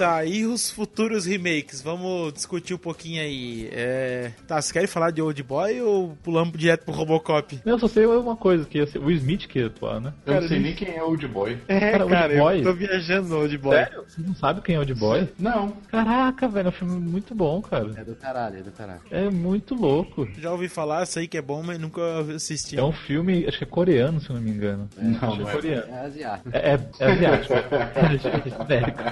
Tá, e os futuros remakes? Vamos discutir um pouquinho aí. É... Tá, vocês querem falar de Old Boy ou pulamos direto pro Robocop? Eu só sei uma coisa, que ser o Smith que ia atuar, né? Eu Cara, não sei nem quem é Old Boy. É, Cara, cara, Old Boy- eu tô viajando no Old Boy. Sério? Você não sabe quem é Old Boy? Não. Caraca, velho, é um filme muito bom, cara. É do caralho, é do caralho. É muito louco. Já ouvi falar, sei que é bom, mas nunca assisti. É um filme, acho que é coreano, se eu não me engano. Não, acho que não é é. coreano. É asiático. É, é, é asiático. é genérico.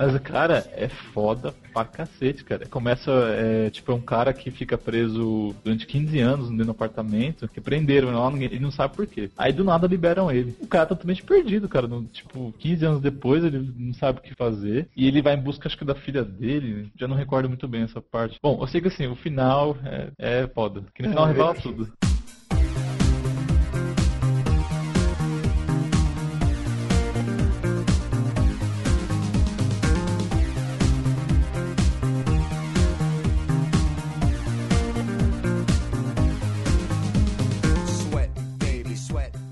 Mas, cara, é foda pra cacete, cara. Começa, é, tipo, é um cara que fica preso durante 15 anos dentro do apartamento, que prenderam lá, ninguém- ele não sabe por quê. Aí do nada liberam ele. O cara tá totalmente perdido, cara. No, tipo, 15 anos depois ele não sabe o que fazer. E ele vai em busca, acho que da filha dele. Já não recordo muito bem essa parte. Bom, eu sei que assim, o final é, é foda. Que no final revela tudo.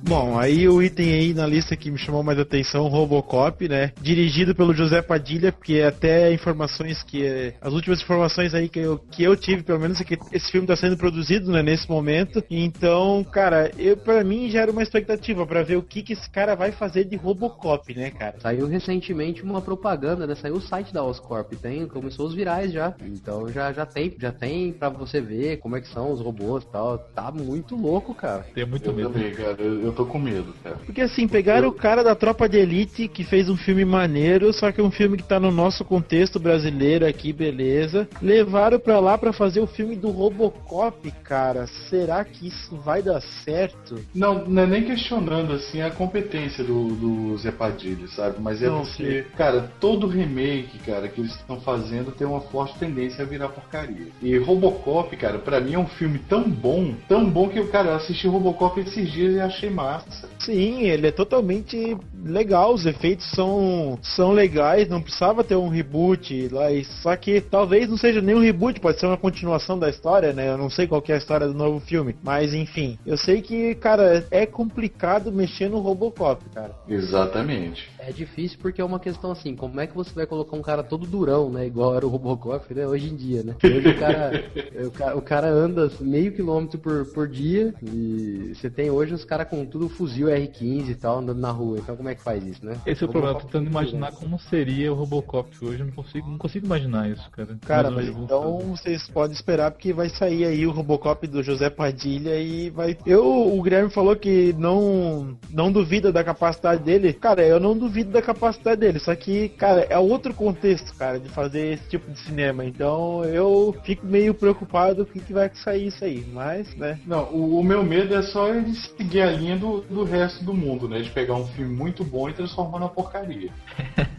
Bom, aí o item aí na lista que me chamou mais atenção, Robocop, né? Dirigido pelo José Padilha, porque até informações que. é, As últimas informações aí que eu, que eu tive, pelo menos, é que esse filme tá sendo produzido, né, nesse momento. Então, cara, eu para mim já era uma expectativa pra ver o que, que esse cara vai fazer de Robocop, né, cara? Saiu recentemente uma propaganda, né? Saiu o site da Oscorp, tem, começou os virais já. Então já, já tem, já tem pra você ver como é que são os robôs e tal. Tá muito louco, cara. Tenho muito Eu medo. também, cara. Eu, eu tô com medo, cara. Porque assim, pegaram o cara da Tropa de Elite que fez um filme maneiro, só que é um filme que tá no nosso contexto brasileiro aqui, beleza. Levaram pra lá pra fazer o filme do Robocop, cara. Será que isso vai dar certo? Não, não é nem questionando assim a competência do, do Zé Padilha, sabe? Mas é Não, porque, cara, todo remake, cara, que eles estão fazendo tem uma forte tendência a virar porcaria. E Robocop, cara, pra mim é um filme tão bom, tão bom que eu, cara, eu assisti Robocop esses dias e achei massa. Sim, ele é totalmente legal, os efeitos são, são legais, não precisava ter um reboot lá, e- só que talvez não seja nem um reboot, pode ser uma continuação da história, né? Eu não sei qual que é a história do novo filme, mas enfim, eu sei que, cara, é complicado mexer no Robocop, cara. Exatamente. É difícil porque é uma questão assim, como é que você vai colocar um cara todo durão, né? Igual era o Robocop, né? Hoje em dia, né? Hoje o cara, o cara, o cara anda meio quilômetro por, por dia e você tem hoje os caras com tudo fuzil R15 e tal andando na rua. Então como é que faz isso, né? Esse é o problema, tentando imaginar como seria o Robocop hoje, eu não consigo, não consigo imaginar isso, cara. Cara, mas vou então fazer. vocês podem esperar porque vai sair aí o Robocop do José Padilha e vai. Eu, o Guilherme falou que não não duvida da capacidade dele. Cara, eu não duvido da capacidade dele, só que, cara, é outro contexto, cara, de fazer esse tipo de cinema. Então eu fico meio preocupado com o que vai sair isso aí, mas, né? Não, o, o meu medo é só ele seguir a linha do, do resto do mundo, né? De pegar um filme muito bom e transformar numa porcaria.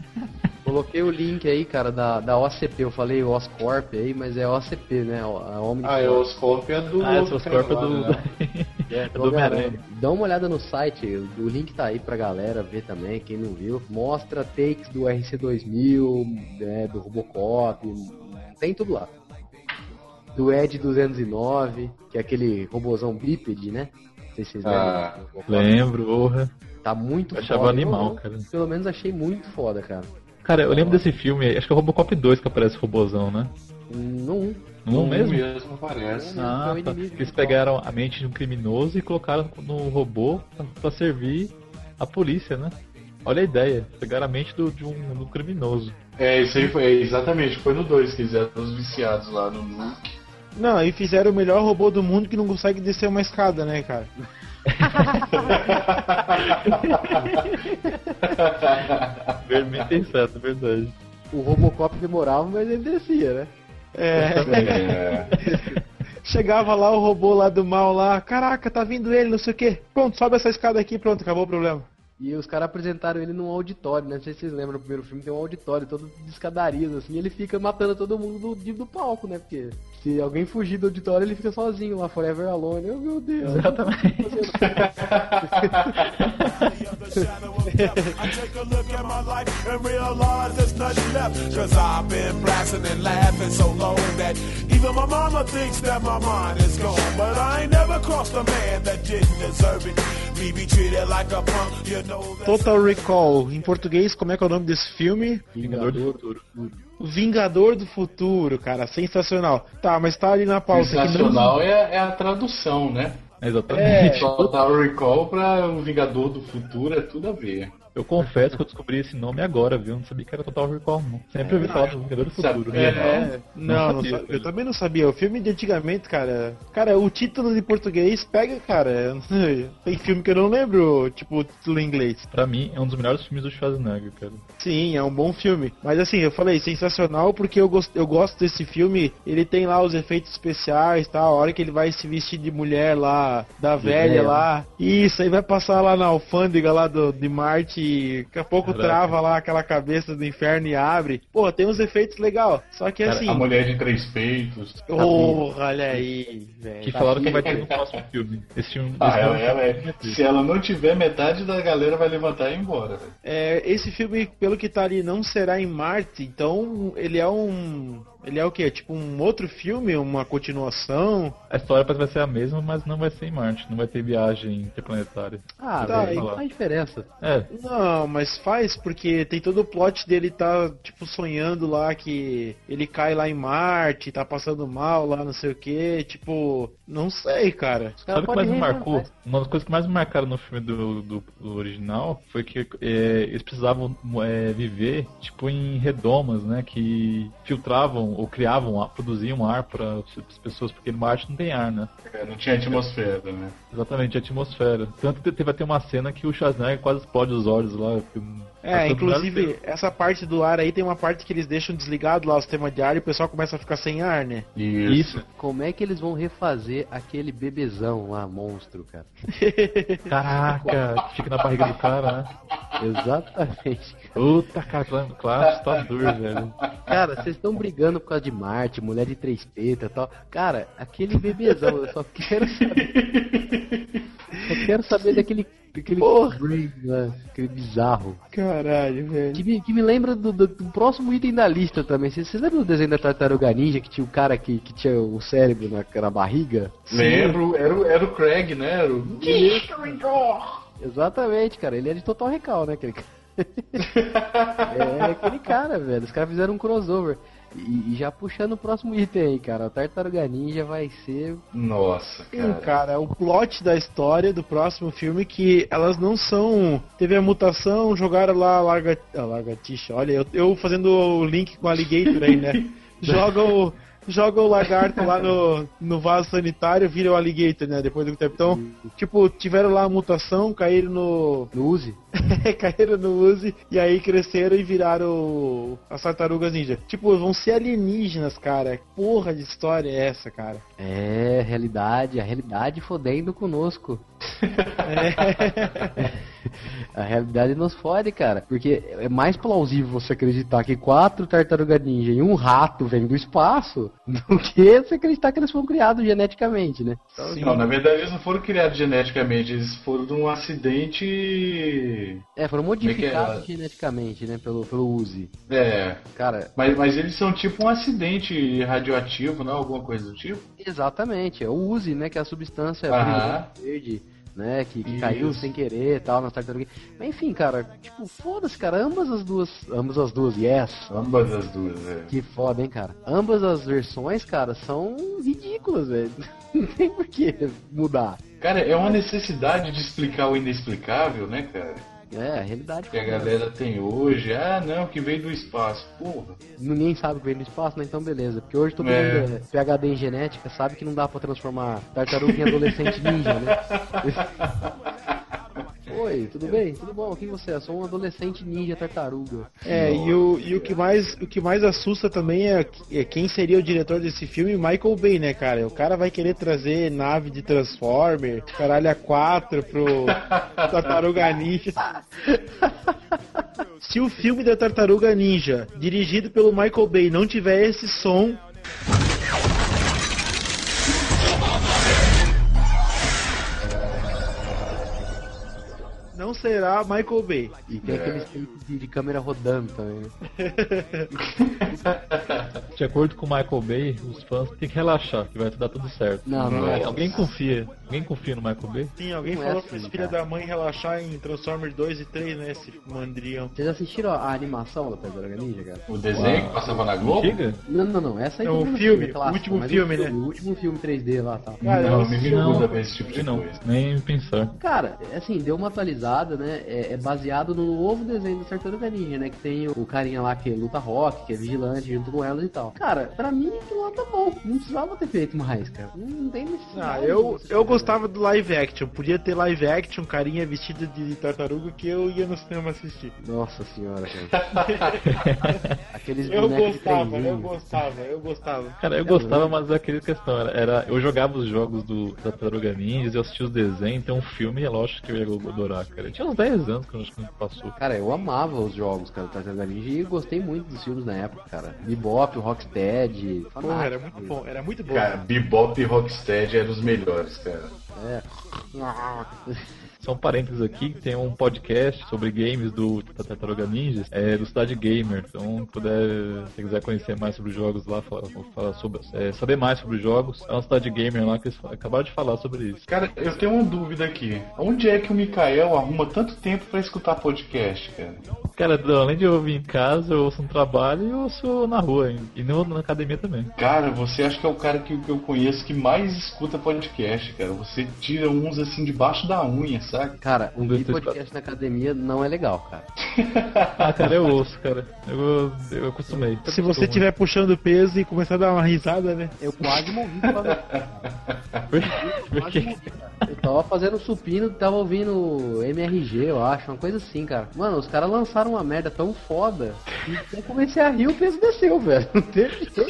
Coloquei o link aí, cara, da, da OCP. Eu falei Oscorp aí, mas é OCP, né? A Omni Ah, é o Oscorp é do. Ah, outro Oscorp é do. né? É, do Homem-Aranha. Dá uma olhada no site, o link tá aí pra galera ver também, quem não viu. Mostra takes do RC2000, né, do Robocop, Tem tudo lá. Do Ed 209, que é aquele robozão bípede, né? Não sei se vocês Ah, lembram. Lembro, porra. Tá muito Eu achava foda. animal, Eu, cara. Pelo menos achei muito foda, cara. Cara, eu lembro desse filme, acho que é o Robocop 2 que aparece o robozão, né? Não. Não, um mesmo? mesmo parece. Ah, é o tá. Eles pegaram a mente de um criminoso e colocaram no robô pra, pra servir a polícia, né? Olha a ideia, pegaram a mente do, de um do criminoso. É, isso aí foi é, exatamente, foi no 2 que eles eram os viciados lá no Nuke. Não, aí fizeram o melhor robô do mundo que não consegue descer uma escada, né, cara? Bem pensado, é verdade. O Robocop demorava, mas ele descia, né? É. É, Chegava lá o robô lá do mal lá, caraca, tá vindo ele, não sei o que. Pronto, sobe essa escada aqui, pronto, acabou o problema. E os caras apresentaram ele num auditório, né? Não sei se vocês lembram, no primeiro filme tem um auditório todo de escadarias, assim, e ele fica matando todo mundo do, do palco, né? Porque se alguém fugir do auditório, ele fica sozinho lá, forever alone. Oh, meu Deus. Exatamente. I take a look at my life and realize there's nothing left. Cause I've been blasting and laughing so long that even my mama thinks that my mind is gone. But I ain't never crossed a man that didn't deserve it. Me be treated like a punk, you know that. Total Recall, em português, como é que é o nome desse filme? Vingador do Futuro. Vingador do Futuro, cara, sensacional. Tá, mas tá ali na pauta. que não- sensacional é, é a tradução, né? Exatamente. Total Recall pra o Vingador do Futuro é tudo a ver. Eu confesso que eu descobri esse nome agora, viu? Não sabia que era Total Recall, não. Sempre ouvi falar do Vingador do Futuro. Sabia, né? Não, não sabia, sa- eu também não sabia. O filme de antigamente, cara. Cara, o título em português pega, cara. Tem filme que eu não lembro, tipo, o título em inglês. Pra mim, é um dos melhores filmes do Schwarzenegger, cara. Sim, é um bom filme. Mas assim, eu falei, sensacional porque eu gosto, eu gosto desse filme. Ele tem lá os efeitos especiais, tá? A hora que ele vai se vestir de mulher lá, da velha velha. lá. Isso, aí vai passar lá na alfândega lá do, de Marte. E Daqui a pouco Caraca. trava lá aquela cabeça do inferno e abre. Pô, tem uns efeitos legal. Só que Cara, assim. A mulher de três peitos. Porra, olha aí, velho. Que falaram que vai ter no próximo filme. Esse filme. Ah, esse ela, filme- ela é- se ela não tiver, metade da galera vai levantar e ir embora. velho. É, esse filme, pelo que tá ali, não será em Marte, então ele é um. Ele é o quê? Tipo um outro filme, uma continuação? A história parece que vai ser a mesma, mas não vai ser em Marte. Não vai ter viagem interplanetária. Ah, Tá, não faz diferença. É, Não, mas faz, porque tem todo o plot dele tá, tipo, sonhando lá que ele cai lá em Marte, tá passando mal lá, não sei o que, tipo, não sei, cara. Os caras Sabe o que mais me marcou? reinventar. Uma das coisas que mais me marcaram no filme do, do, do original foi que é, eles precisavam é, viver tipo em redomas, né? Que filtravam ou criavam, produziam ar para as pessoas, porque Marte não tem ar, né? É, Não tinha atmosfera, né? Exatamente, atmosfera. Tanto que teve até uma cena que o Schwarzenegger quase explode os olhos lá. É, inclusive, essa parte do ar aí tem uma parte que eles deixam desligado lá o sistema de ar e o pessoal começa a ficar sem ar, né? Isso. Isso. Como é que eles vão refazer aquele bebezão lá, monstro, cara? Caraca, que fica na barriga do cara, né? Exatamente. Puta, cara, claro, claro, assustador, velho. Cara, vocês estão brigando por causa de Marte, mulher de três tetas e tal. Cara, aquele bebezão, eu só quero saber. Só quero saber daquele. daquele Porra. brain lá, aquele bizarro. Caralho, velho. Que me, que me lembra do, do- do próximo item da lista também. Vocês lembram do desenho da Tartaruga Ninja que tinha o cara que, que tinha o cérebro na, na barriga? Lembro, era, o- era o Craig, né? Era o... Exatamente, cara. Ele é de total recal, né? Aquele... cara. é aquele cara, velho. Os caras fizeram um crossover. E, e já puxando o próximo item aí, cara. O Tartaruga Ninja vai ser. Nossa, Sim, cara. cara, o plot da história do próximo filme que elas não são. Teve a mutação, jogaram lá a larga, a largatixa. Olha, eu, eu fazendo o link com o Alligator aí, né? Joga o. Joga o lagarto lá no, no vaso sanitário, vira o alligator, né? Depois do tempo. Então, tipo, tiveram lá a mutação, caíram no. No Uzi. caíram no Uzi e aí cresceram e viraram as tartarugas ninja. Tipo, vão ser alienígenas, cara. Que Porra de história é essa, cara? É, realidade. A realidade fodendo conosco. É. A realidade nos fode, cara. Porque é mais plausível você acreditar que quatro tartarugas ninja e um rato vêm do espaço do que você acreditar que eles foram criados geneticamente, né? Sim. Não, na verdade eles não foram criados geneticamente, eles foram de um acidente. É, foram é que modificados é? geneticamente, né? Pelo, pelo Uzi. É. Cara, Mas, mas eles são tipo um acidente radioativo, não? Alguma coisa do tipo? exatamente. É o Uzi, né? Que é a substância Aham. verde. Né, que, que caiu sem querer e tal nas tartarugas. Mas enfim, cara, tipo, foda-se, cara, ambas as duas. Ambas as duas, yes. Ambas as duas, é. Que foda, hein, cara. Ambas as versões, cara, são ridículas, velho. Não tem por que mudar. Cara, é uma necessidade de explicar o inexplicável, né, cara? É, a realidade. Que a galera tem hoje. Ah, não, que veio do espaço. Porra. Ninguém sabe que vem no espaço, né? Então beleza. Porque hoje todo É. mundo é PHD em genética, sabe que não dá pra transformar tartaruga em adolescente ninja, né? Oi, tudo bem? Tudo bom? Quem você é? Sou um adolescente ninja tartaruga. É, e o, e o que mais o que mais assusta também é, é quem seria o diretor desse filme, Michael Bay, né, cara? O cara vai querer trazer nave de Transformer, caralho a 4 pro Tartaruga Ninja. Se o filme da Tartaruga Ninja, dirigido pelo Michael Bay, não tiver esse som, não será Michael Bay. E tem É. aqueles takes de, de câmera rodando também, né? De acordo com o Michael Bay, os fãs têm que relaxar, que vai dar tudo certo. Não, não é. Alguém confia? Alguém confia no Michael Bay? Sim, alguém Não é falou assim, pra esse filho cara. da mãe relaxar em Transformers 2 e 3, né? Esse mandrião. Vocês assistiram a, animação da Tartaruga Ninja, cara? O desenho que passava na Globo? Antiga? Não, não, não. Essa aí É o filme, clássico, o último filme, né? O último filme 3D lá, tá? Cara, eu Não, me Não, ver esse tipo de não, coisa. nem pensar. Cara, assim, deu uma atualizada, né? É, é baseado no novo desenho da Tartaruga Ninja, né? Que tem o carinha lá que luta rock, que é vigilante junto com elas e tal. Cara, pra mim aquilo lá tá bom. Não precisava ter feito mais, cara. Não, não tem necessidade. Ah, eu, eu gostava do live action. Podia ter live action, carinha vestido de tartaruga que eu ia no cinema assistir. Nossa senhora, cara. Aqueles Eu gostava, eu gostava, eu gostava. Cara, eu gostava, mas daquela questão, era, era- eu jogava os jogos do Tartaruga Ninja, eu assistia os desenhos, então um filme é lógico que eu ia adorar, cara. Eu tinha uns 10 anos quando que passou. Cara, eu amava os jogos, cara, do Tartaruga Ninja e gostei muito dos filmes na época, cara. Bebop, Rocksteady. Porra, era muito bom, era muito bom. Cara, Bebop e Rocksteady eram os melhores, cara. É. Só um parênteses aqui, tem um podcast sobre games do Tartaruga Ninja, é do Cidade Gamer. Então, puder, se quiser conhecer mais sobre os jogos lá, falar, falar sobre, é, saber mais sobre os jogos, é uma Cidade Gamer lá que eles acabaram de falar sobre isso. Cara, eu tenho uma dúvida aqui. Onde é que o Mikael arruma tanto tempo pra escutar podcast, cara? Cara, além de eu ouvir em casa, eu ouço no trabalho e eu ouço na rua, hein? e no, na academia também. Cara, você acha que é o cara que, que eu conheço que mais escuta podcast, cara. Você tira uns assim debaixo da unha, saca? Cara, Um, podcast na academia não é legal, cara. Ah, cara, eu ouço, cara. Eu, eu acostumei. Se você estiver puxando peso e começar a dar uma risada, né? Eu quase morri causa Por, quê? Eu tava fazendo supino, tava ouvindo MRG, eu acho, uma coisa assim, cara. Mano, os caras lançaram uma merda tão foda que eu comecei a rir o peso desceu, velho. Não teve jeito.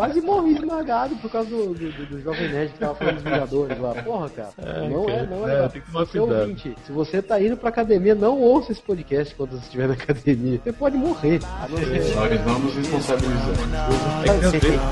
Quase morri esmagado por causa do, do, do- do Jovem Nerd que tava falando dos Vingadores lá. Porra, cara. É, não é, cara. não É, é. legal. tem que tomar Você cuidado. ouvinte, se você tá indo pra academia, não ouça esse podcast quando você estiver na academia. Você pode morrer. Nós não nos responsabilizamos. É que tem uns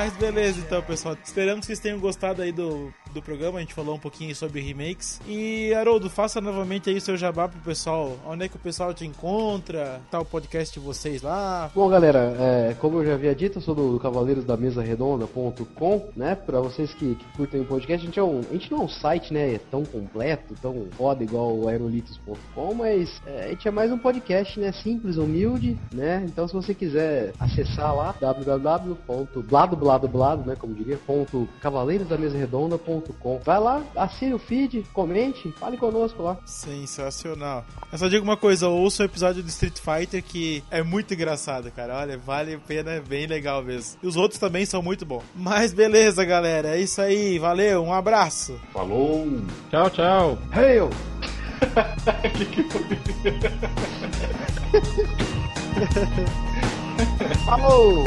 Mas beleza, então, pessoal. Esperamos que vocês tenham gostado aí do, do programa. A gente falou um pouquinho sobre remakes. E, Haroldo, faça novamente aí seu jabá pro pessoal. Onde é que o pessoal te encontra? Tá o podcast de vocês lá. Bom, galera, é, como eu já havia dito, eu sou do, Cavaleiros da Mesa Redonda.com, né? Pra vocês que, que curtem o podcast, a gente, é um, a gente não é um site, né, tão completo, tão foda igual o aerolitos.com, mas é, a gente é mais um podcast, né, simples, humilde, né? Então, se você quiser acessar lá, www.bladobladoblado, né, como diria, ponto cavaleirosdamesaredonda.com. Vai lá, assine o feed, comente, fale conosco lá. Sensacional. Eu só digo uma coisa, ouça o episódio do Street Fighter que é muito engraçado, cara. Olha, vale a pena, é bem legal mesmo. E os outros também são muito bons. Mas beleza, galera. É isso aí. Valeu, um abraço. Falou! Tchau, tchau. Hail! que que foi? Falou!